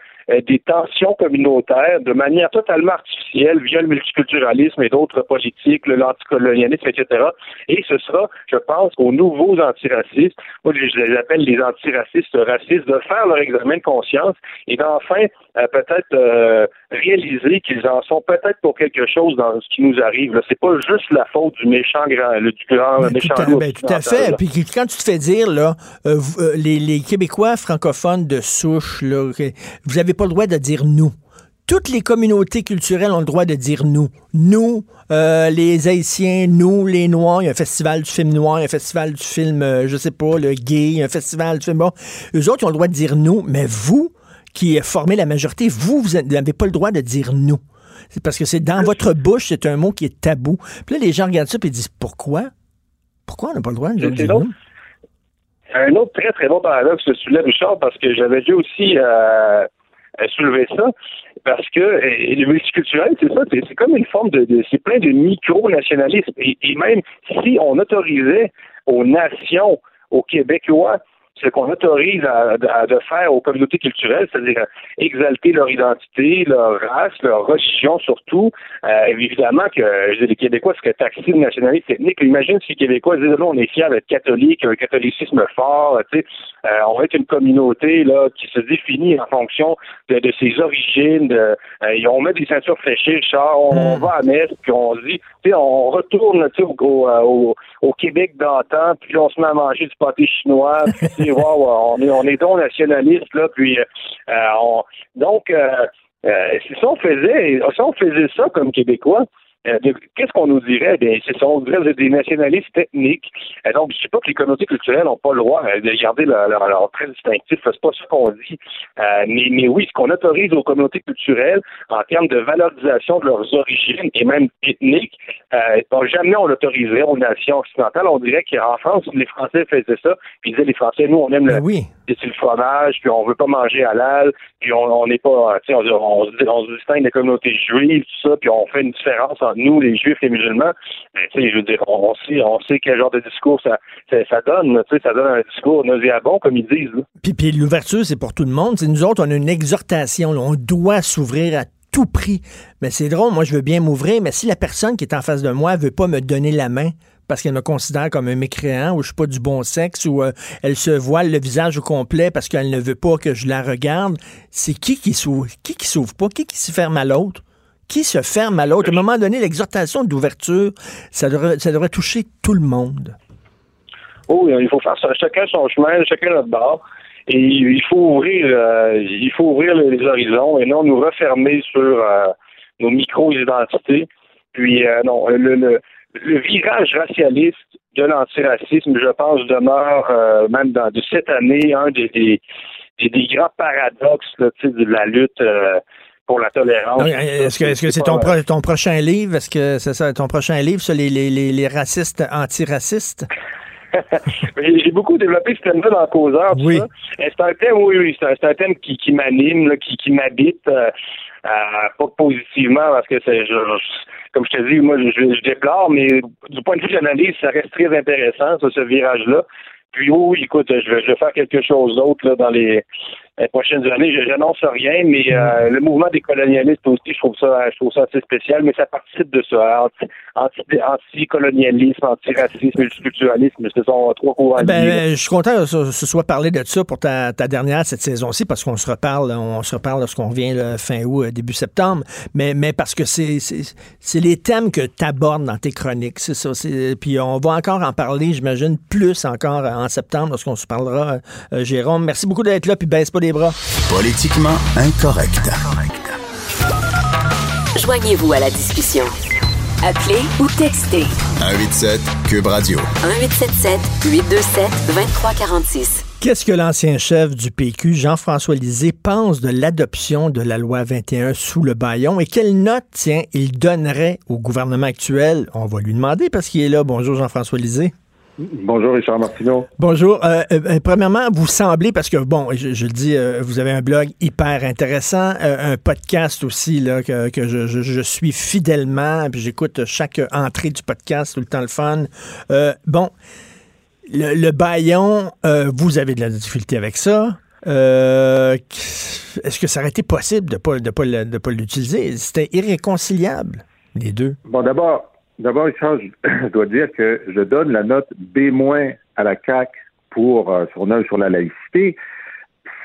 des tensions communautaires de manière totalement artificielle via le multiculturalisme et d'autres politiques, l'anticolonialisme, etc. Et ce sera, je pense, aux nouveaux antiracistes, moi je les appelle les antiracistes racistes, de faire leur examen de conscience et d'enfin euh, peut-être euh, réaliser qu'ils en sont peut-être pour quelque chose dans ce qui nous arrive. C'est pas juste la faute du méchant grand, le, du grand méchant tout à, ben, tout à fait. Puis quand tu te fais dire là, les, les, Québécois francophones de souche, là, vous avez pas le droit de dire nous. Toutes les communautés culturelles ont le droit de dire nous. Nous, euh, les Haïtiens, nous, les Noirs, il y a un festival du film noir, il y a un festival du film, euh, je sais pas, le gay, il y a un festival du film bon. Eux autres, ils ont le droit de dire nous, mais vous, qui formez la majorité, vous, vous n'avez pas le droit de dire nous. C'est parce que c'est dans votre bouche, c'est un mot qui est tabou. Puis là, les gens regardent ça et disent pourquoi? Pourquoi on n'a pas le droit de dire nous? Un autre très, très bon paradoxe celui-là, Richard, parce que j'avais vu aussi euh, soulever ça parce que le multiculturel, c'est ça, c'est comme une forme de, c'est plein de micro-nationalisme. Et, et, même si on autorisait aux nations, aux Québécois, ce qu'on autorise à, de faire aux communautés culturelles, c'est-à-dire exalter leur identité, leur race, leur religion surtout. Euh, évidemment que les Québécois seraient taxés de nationalité ethnique. Imagine si les Québécois disaient là, on est fiers d'être catholique, un catholicisme fort, tu sais, euh, on va être une communauté là qui se définit en fonction de, ses origines. De, euh, on met des ceintures fléchées, on, on hmm. va à Metz, puis on dit, tu sais, on retourne au, au, au, Québec d'antan, puis on se met à manger du pâté chinois, puis on est, on est donc nationaliste, là, puis euh, donc, euh, euh, si on faisait, si on faisait ça comme Québécois, euh, qu'est-ce qu'on nous dirait? Bien, c'est on dirait des nationalistes ethniques. Euh, donc, je ne sais pas que les communautés culturelles n'ont pas le droit euh, de garder leur, leur, trait distinctif. C'est pas ça qu'on dit. mais, mais oui, ce qu'on autorise aux communautés culturelles en termes de valorisation de leurs origines et même ethniques, euh, jamais on l'autoriserait aux nations occidentales. On dirait qu'en France, les Français faisaient ça, puis ils disaient les Français, nous, on aime le, ben le fromage, puis on veut pas manger halal, puis on n'est pas, on, on, on, se distingue des communautés juives, tout ça, puis on fait une différence nous, les juifs, les musulmans. Ben, je veux dire, on, sait, quel genre de discours ça, ça, donne, tu sais, ça donne un discours nauséabond, comme ils disent. Puis, l'ouverture, c'est pour tout le monde. Nous autres, on a une exhortation, on doit s'ouvrir à tout prix. Mais c'est drôle, moi, je veux bien m'ouvrir, mais si la personne qui est en face de moi veut pas me donner la main, parce qu'elle me considère comme un mécréant ou je suis pas du bon sexe ou euh, elle se voile le visage au complet parce qu'elle ne veut pas que je la regarde. C'est qui qui s'ouvre, qui qui s'ouvre pas, qui qui se ferme à l'autre? Qui se ferme à l'autre? À un moment donné, l'exhortation d'ouverture, ça devrait, ça devrait toucher tout le monde. Oh, il faut faire ça. Chacun son chemin, chacun notre bord. Et il faut ouvrir, euh, il faut ouvrir les horizons et non nous refermer sur euh, nos micro-identités. Puis euh, non, le, le, le, virage racialiste de l'antiracisme, je pense, demeure même dans de cette année un des, des, des, grands paradoxes là, de la lutte pour la tolérance. Est-ce que c'est -ce c'est ton, pro, ton prochain livre? Est-ce que c'est ça ton prochain livre sur les, les, les, les racistes antiracistes? J'ai beaucoup développé ce thème-là dans causeur. Oui. C'est un thème, oui, oui, c'est un, thème qui, qui m'anime, qui, qui m'habite, euh, euh, pas positivement, parce que c'est, comme je te dis, moi, je, je déplore, mais du point de vue de l'analyse, ça reste très intéressant, ce virage-là. Puis oui, écoute, je vais, je vais faire quelque chose d'autre dans les, les prochaines années. Je n'annonce rien, mais euh, le mouvement des colonialistes aussi, je trouve ça, je trouve ça assez spécial, mais ça participe de ça. Anti, anti-colonialisme, anti-racisme, multiculturalisme, ce sont trois courants. Ben, ben, je suis content que ce soit parlé de ça pour ta, ta dernière cette saison-ci, parce qu'on se reparle, on se reparle lorsqu'on revient fin août, euh, début septembre, mais, mais parce que c'est, les thèmes que tu abordes dans tes chroniques, c'est ça. Puis on va encore en parler, j'imagine, plus encore en septembre lorsqu'on se parlera. Euh, Jérôme, merci beaucoup d'être là, puis baisse pas bras. Politiquement incorrect. Joignez-vous à la discussion. Appelez ou textez. 187 Cube Radio. 1877 827 2346. Qu'est-ce que l'ancien chef du PQ, Jean-François Lisée, pense de l'adoption de la loi 21 sous le baillon et quelle note, tiens, il donnerait au gouvernement actuel? On va lui demander parce qu'il est là. Bonjour, Jean-François Lisée. Bonjour Richard Martineau. Bonjour. Euh, euh, premièrement, vous semblez, parce que bon, je, le dis, euh, vous avez un blog hyper intéressant, un podcast aussi là, que, je, suis fidèlement, puis j'écoute chaque entrée du podcast, tout le temps le fun. bon, le, le baillon, vous avez de la difficulté avec ça. Est-ce que ça aurait été possible de ne pas, de pas l'utiliser? C'était irréconciliable, les deux. Bon, d'abord, D'abord, Richard, je dois dire que je donne la note B- à la CAC pour euh, son œuvre sur la laïcité.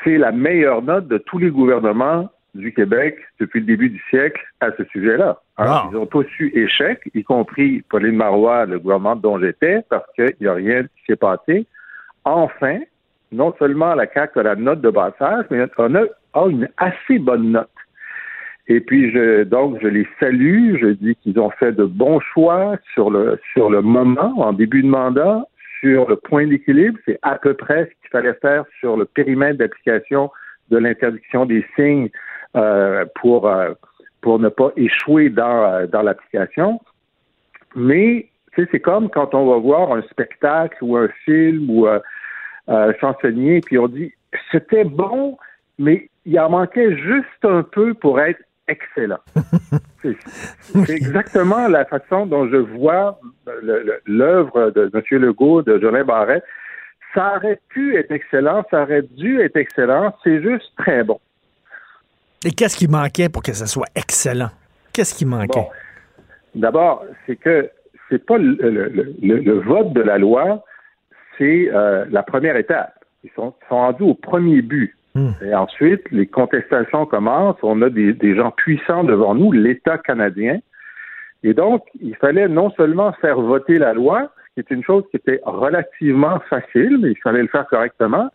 C'est la meilleure note de tous les gouvernements du Québec depuis le début du siècle à ce sujet-là. Hein, ils ont tous eu échec, y compris Pauline Marois, le gouvernement dont j'étais, parce qu'il n'y a rien qui s'est passé. Enfin, non seulement la CAC a la note de passage, mais on a une assez bonne note. Et puis je donc je les salue, je dis qu'ils ont fait de bons choix sur le sur le moment en début de mandat, sur le point d'équilibre, c'est à peu près ce qu'il fallait faire sur le périmètre d'application de l'interdiction des signes euh, pour euh, pour ne pas échouer dans euh, dans l'application. Mais c'est comme quand on va voir un spectacle ou un film ou euh, euh s'enseigner, puis on dit c'était bon, mais il en manquait juste un peu pour être excellent. c'est exactement la façon dont je vois l'œuvre de M. Legault, de Jolin Barret. Ça aurait pu être excellent, ça aurait dû être excellent, c'est juste très bon. Et qu'est-ce qui manquait pour que ça soit excellent? Qu'est-ce qui manquait? D'abord, c'est que c'est pas le, vote de la loi, c'est euh, la première étape. Ils sont, sont rendus au premier but. Hmm. Et ensuite, les contestations commencent. On a des, gens puissants devant nous, l'État canadien. Et donc, il fallait non seulement faire voter la loi, qui est une chose qui était relativement facile, mais il fallait le faire correctement,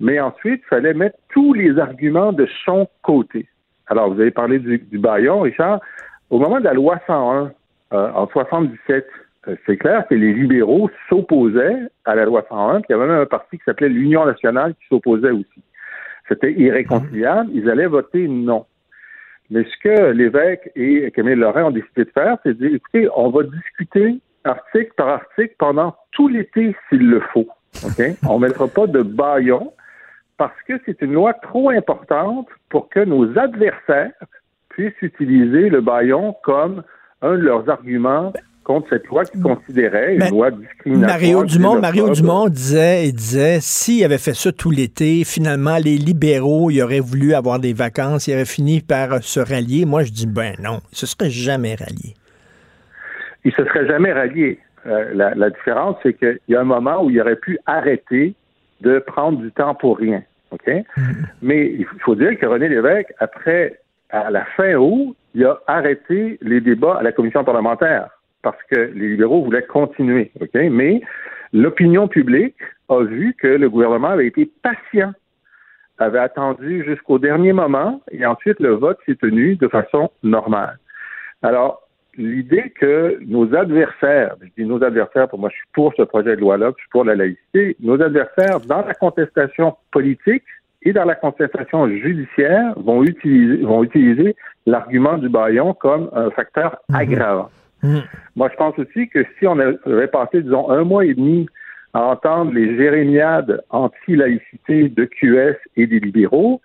mais ensuite, il fallait mettre tous les arguments de son côté. Alors, vous avez parlé du, du baillon, Richard. Au moment de la loi 101, euh, en 77, euh, c'est clair que les libéraux s'opposaient à la loi 101, puis il y avait même un parti qui s'appelait l'Union nationale qui s'opposait aussi c'était irréconciliable, ils allaient voter non. Mais ce que l'évêque et Camille Laurent ont décidé de faire, c'est de dire, écoutez, on va discuter article par article pendant tout l'été s'il le faut. on ne mettra pas de baillon parce que c'est une loi trop importante pour que nos adversaires puissent utiliser le baillon comme un de leurs arguments contre cette loi qui considérait une loi discriminatoire. Mario Dumont, Mario Dumont disait, il disait, s'il avait fait ça tout l'été, finalement, les libéraux, ils auraient voulu avoir des vacances, ils auraient fini par se rallier. Moi, je dis, ben non, ils se seraient jamais ralliés. Ils se seraient jamais ralliés. Euh, la, la différence, c'est qu'il y a un moment où il aurait pu arrêter de prendre du temps pour rien. OK? Mais il faut dire que René Lévesque, après, à la fin août, il a arrêté les débats à la commission parlementaire parce que les libéraux voulaient continuer. OK? Mais l'opinion publique a vu que le gouvernement avait été patient, avait attendu jusqu'au dernier moment et ensuite le vote s'est tenu de façon normale. Alors, l'idée que nos adversaires, je dis nos adversaires, pour moi je suis pour ce projet de loi-là, je suis pour la laïcité, nos adversaires dans la contestation politique et dans la contestation judiciaire vont utiliser, vont utiliser l'argument du baillon comme un facteur aggravant. Moi, je pense aussi que si on avait passé, disons, un mois et demi à entendre les jérémiades anti-laïcité de QS et des libéraux,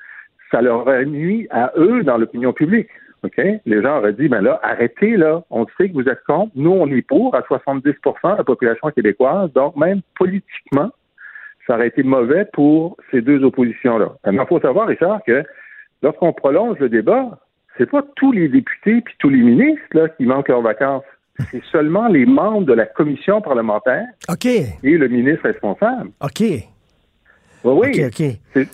ça leur aurait nuit à eux dans l'opinion publique. OK? Les gens auraient dit, ben là, arrêtez, là. On sait que vous êtes contre. Nous, on est pour à 70% de la population québécoise. Donc, même politiquement, ça aurait été mauvais pour ces deux oppositions-là. Maintenant, il faut savoir, Richard, que lorsqu'on prolonge le débat, c'est pas tous les députés puis tous les ministres là, qui manquent leurs vacances. C'est seulement les membres de la commission parlementaire et le ministre responsable. OK. Oui, oui. OK, OK.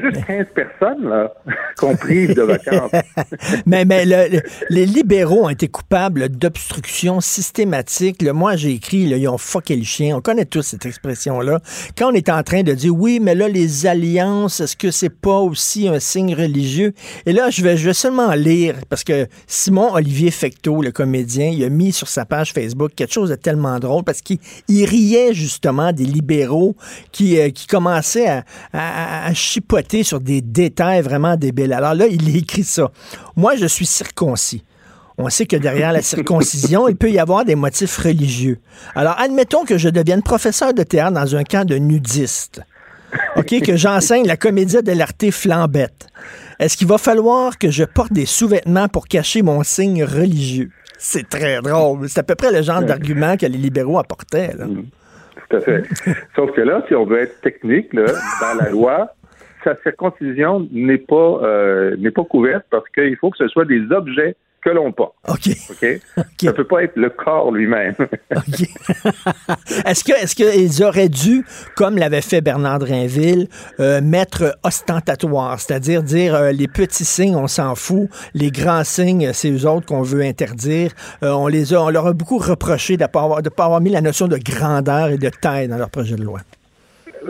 C'est- juste 15 personnes qu'on prive de vacances. mais mais le- le- les libéraux ont été coupables d'obstruction systématique. Le, moi, j'ai écrit, ils ont fucké le chien. On connaît tous cette expression-là. Quand on est en train de dire, oui, mais là, les alliances, est-ce que c'est pas aussi un signe religieux? Et là, je vais, je vais seulement lire, parce que Simon Olivier Fecteau, le comédien, il a mis sur sa page Facebook quelque chose de tellement drôle, parce qu'il il riait justement des libéraux qui, euh, qui commençaient à, à- à chipoter sur des détails vraiment débiles. Alors là, il écrit ça. Moi, je suis circoncis. On sait que derrière la circoncision, il peut y avoir des motifs religieux. Alors, admettons que je devienne professeur de théâtre dans un camp de nudistes. OK, que j'enseigne la comédie de l'arté flambette. Est-ce qu'il va falloir que je porte des sous-vêtements pour cacher mon signe religieux? C'est très drôle. C'est à peu près le genre d'argument que les libéraux apportaient. là. Tout à fait. Sauf que là, si on veut être technique, dans la loi, sa circoncision n'est pas euh, n'est pas couverte parce qu'il faut que ce soit des objets que l'on porte. OK. OK? Ça peut pas être le corps lui-même. OK. est-ce que est-ce qu'ils auraient dû, comme l'avait fait Bernard Drinville, euh, mettre ostentatoire, c'est-à-dire dire euh, les petits signes, on s'en fout, les grands signes, c'est eux autres qu'on veut interdire. Euh, on les a, on leur a beaucoup reproché de ne pas, avoir- de pas avoir mis la notion de grandeur et de taille dans leur projet de loi?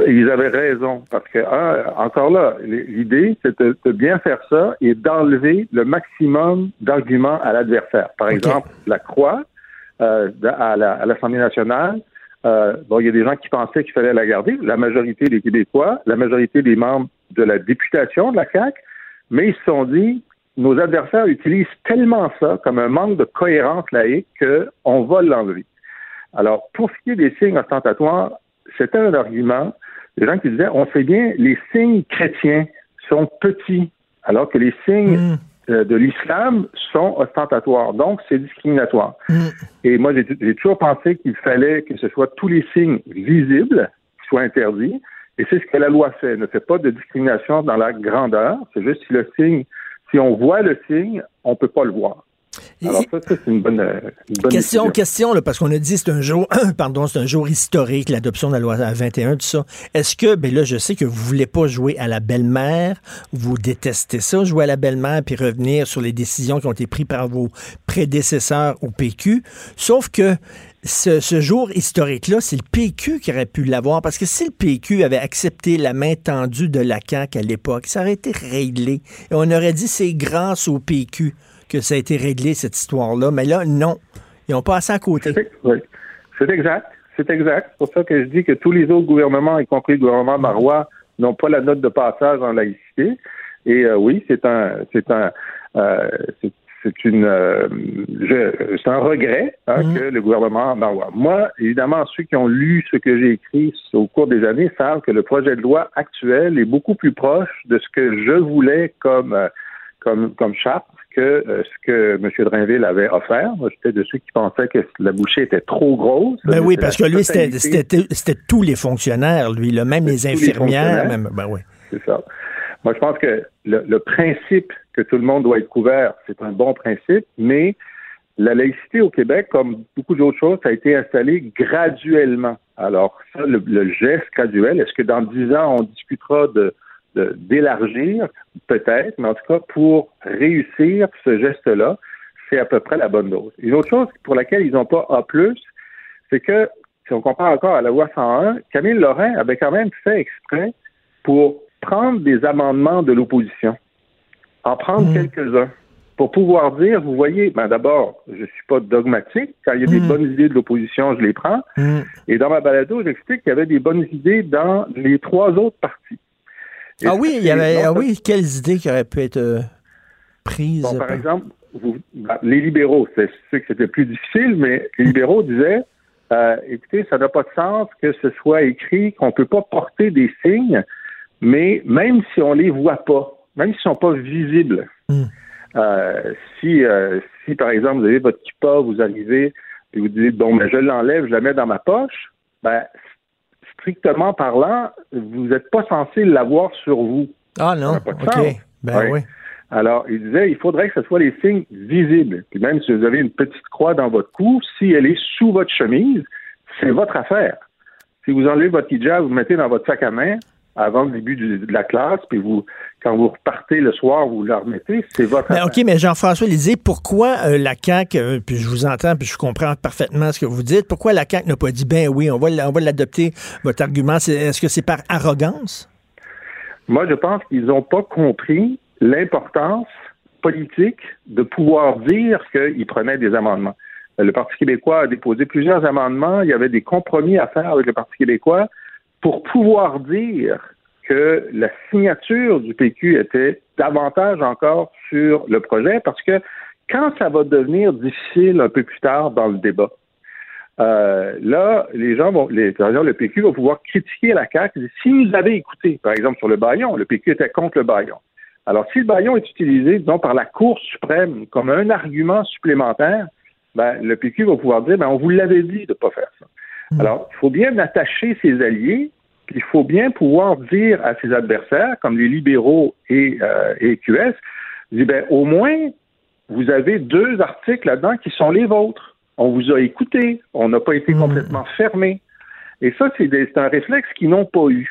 Ils avaient raison parce que un, encore là, l'idée c'est de, de bien faire ça et d'enlever le maximum d'arguments à l'adversaire. Par exemple, la croix euh, à la- à l'Assemblée nationale. euh, bon, il y a des gens qui pensaient qu'il fallait la garder. La majorité des Québécois, la majorité des membres de la députation de la CAC, mais ils se sont dit nos adversaires utilisent tellement ça comme un manque de cohérence laïque qu'on va l'enlever. Alors, pour ce qui est des signes ostentatoires, c'était un argument. Les gens qui disaient, on sait bien, les signes chrétiens sont petits, alors que les signes Mm. euh, de l'islam sont ostentatoires. Donc, c'est discriminatoire. Mm. Et moi, j'ai toujours pensé qu'il fallait que ce soit tous les signes visibles qui soient interdits. Et c'est ce que la loi fait. Elle ne fait pas de discrimination dans la grandeur. C'est juste si le signe, si on voit le signe, on peut pas le voir. Alors ça, ça, c'est une bonne, euh, une bonne Question, décision. question, là, parce qu'on a dit c'est un jour, pardon, c'est un jour historique, l'adoption de la loi 21, tout ça. Est-ce que, ben là, je sais que vous voulez pas jouer à la belle-mère, vous détestez ça, jouer à la belle-mère, puis revenir sur les décisions qui ont été prises par vos prédécesseurs au PQ. Sauf que ce, ce jour historique-là, c'est le PQ qui aurait pu l'avoir, parce que si le PQ avait accepté la main tendue de la CAQ à l'époque, ça aurait été réglé. Et on aurait dit c'est grâce au PQ que ça a été réglé, cette histoire-là. Mais là, non. Ils ont passé à côté. C'est- Oui, exact. C'est exact. C'est pour ça que je dis que tous les autres gouvernements, y compris le gouvernement Marois, n'ont pas la note de passage en laïcité. Et euh, oui, c'est un, c'est un, euh, c'est- une, euh, c'est un regret hein, Mhm. que le gouvernement Marois. Moi, évidemment, ceux qui ont lu ce que j'ai écrit au cours des années savent que le projet de loi actuel est beaucoup plus proche de ce que je voulais comme, comme, comme charte que euh, ce que M. Drainville avait offert. Moi, j'étais de ceux qui pensaient que la bouchée était trop grosse. Ben oui, parce que lui, c'était tous les fonctionnaires, lui, là, même les infirmières. Même, ben oui. C'est ça. Moi, je pense que le, le principe que tout le monde doit être couvert, c'est un bon principe, mais la laïcité au Québec, comme beaucoup d'autres choses, ça a été installé graduellement. Alors, ça, le, geste graduel, est-ce que dans dix ans, on discutera de d'élargir, peut-être, mais en tout cas, pour réussir ce geste-là, c'est à peu près la bonne dose. Une autre chose pour laquelle ils n'ont pas A+, c'est que, si on compare encore à la loi 101, Camille Lorrain avait quand même fait exprès pour prendre des amendements de l'opposition, en prendre mmh. quelques-uns pour pouvoir dire, vous voyez, ben d'abord, je suis pas dogmatique. Quand il y a des mm. bonnes idées de l'opposition, je les prends. Mm. Et dans ma balado, j'explique qu'il y avait des bonnes idées dans les trois autres partis. Ah oui, il y avait, ah oui, quelles idées qui auraient pu être euh, prises? par, exemple, ben, les libéraux, c'est sûr que c'était plus difficile, mais les libéraux disaient, euh, écoutez, ça n'a pas de sens que ce soit écrit qu'on ne peut pas porter des signes, mais même si on les voit pas, même s'ils ne sont pas visibles, mm. Euh, si, si, par exemple, vous avez votre kippa, vous arrivez et vous dites, bon, ben, je l'enlève, je la mets dans ma poche, ben, strictement parlant, vous n'êtes pas censé l'avoir sur vous. Ah non, OK. Ben oui. Alors, il disait, il faudrait que ce soit les signes visibles. Puis même si vous avez une petite croix dans votre cou, si elle est sous votre chemise, c'est votre affaire. Si vous enlevez votre hijab, vous mettez dans votre sac à main, avant le début de la classe, puis vous, quand vous repartez le soir, vous la remettez, c'est votre. Mais OK, mais Jean-François Lisée, pourquoi euh, la CAQ, euh, puis je vous entends, puis je comprends parfaitement ce que vous dites, pourquoi la CAQ n'a pas dit, ben oui, on va, on va l'adopter, votre argument, est-ce que c'est par arrogance? Moi, je pense qu'ils n'ont pas compris l'importance politique de pouvoir dire qu'ils prenaient des amendements. Le Parti québécois a déposé plusieurs amendements, il y avait des compromis à faire avec le Parti québécois pour pouvoir dire que la signature du PQ était davantage encore sur le projet, parce que quand ça va devenir difficile un peu plus tard dans le débat, euh, là, les gens vont, les, le PQ va pouvoir critiquer la CAQ. Si vous avez écouté, par exemple, sur le baillon, le PQ était contre le baillon. Alors, si le baillon est utilisé, disons, par la Cour suprême comme un argument supplémentaire, ben, le PQ va pouvoir dire, ben, on vous l'avait dit de ne pas faire ça. Mm. Alors, il faut bien attacher ses alliés, puis il faut bien pouvoir dire à ses adversaires, comme les libéraux et, euh, et QS, ben, au moins, vous avez deux articles là-dedans qui sont les vôtres. On vous a écouté, on n'a pas été mm. complètement fermé. Et ça, c'est un réflexe qu'ils n'ont pas eu.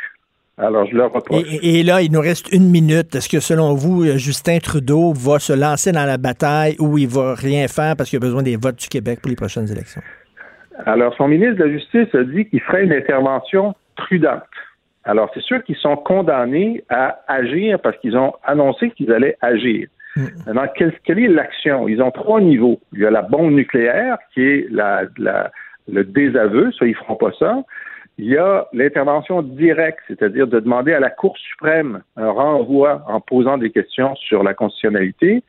Alors, je leur reproche. Et, là, il nous reste une minute. Est-ce que, selon vous, Justin Trudeau va se lancer dans la bataille ou il va rien faire parce qu'il a besoin des votes du Québec pour les prochaines élections? Alors, son ministre de la Justice a dit qu'il ferait une intervention prudente. Alors, c'est sûr qu'ils sont condamnés à agir parce qu'ils ont annoncé qu'ils allaient agir. Mm. Maintenant, quelle, est l'action? Ils ont trois niveaux. Il y a la bombe nucléaire, qui est la, le désaveu, ça, ils feront pas ça. Il y a l'intervention directe, c'est-à-dire de demander à la Cour suprême un renvoi en posant des questions sur la constitutionnalité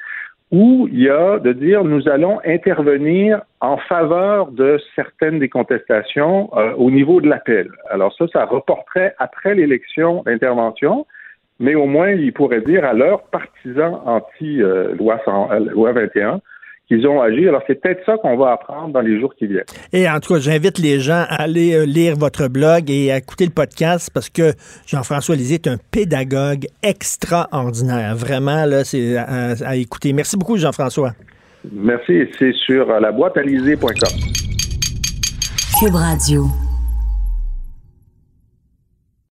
où il y a de dire nous allons intervenir en faveur de certaines des contestations euh, au niveau de l'appel. Alors ça, ça reporterait après l'élection d'intervention, mais au moins il pourrait dire à leurs partisans anti-loi euh, loi 21 qu'ils ont agi. Alors, c'est peut-être ça qu'on va apprendre dans les jours qui viennent. Et en tout cas, j'invite les gens à aller euh, lire votre blog et à écouter le podcast parce que Jean-François Lisée est un pédagogue extraordinaire. Vraiment, là, c'est à, écouter. Merci beaucoup, Jean-François. Merci. C'est sur la boîte à Cube Radio.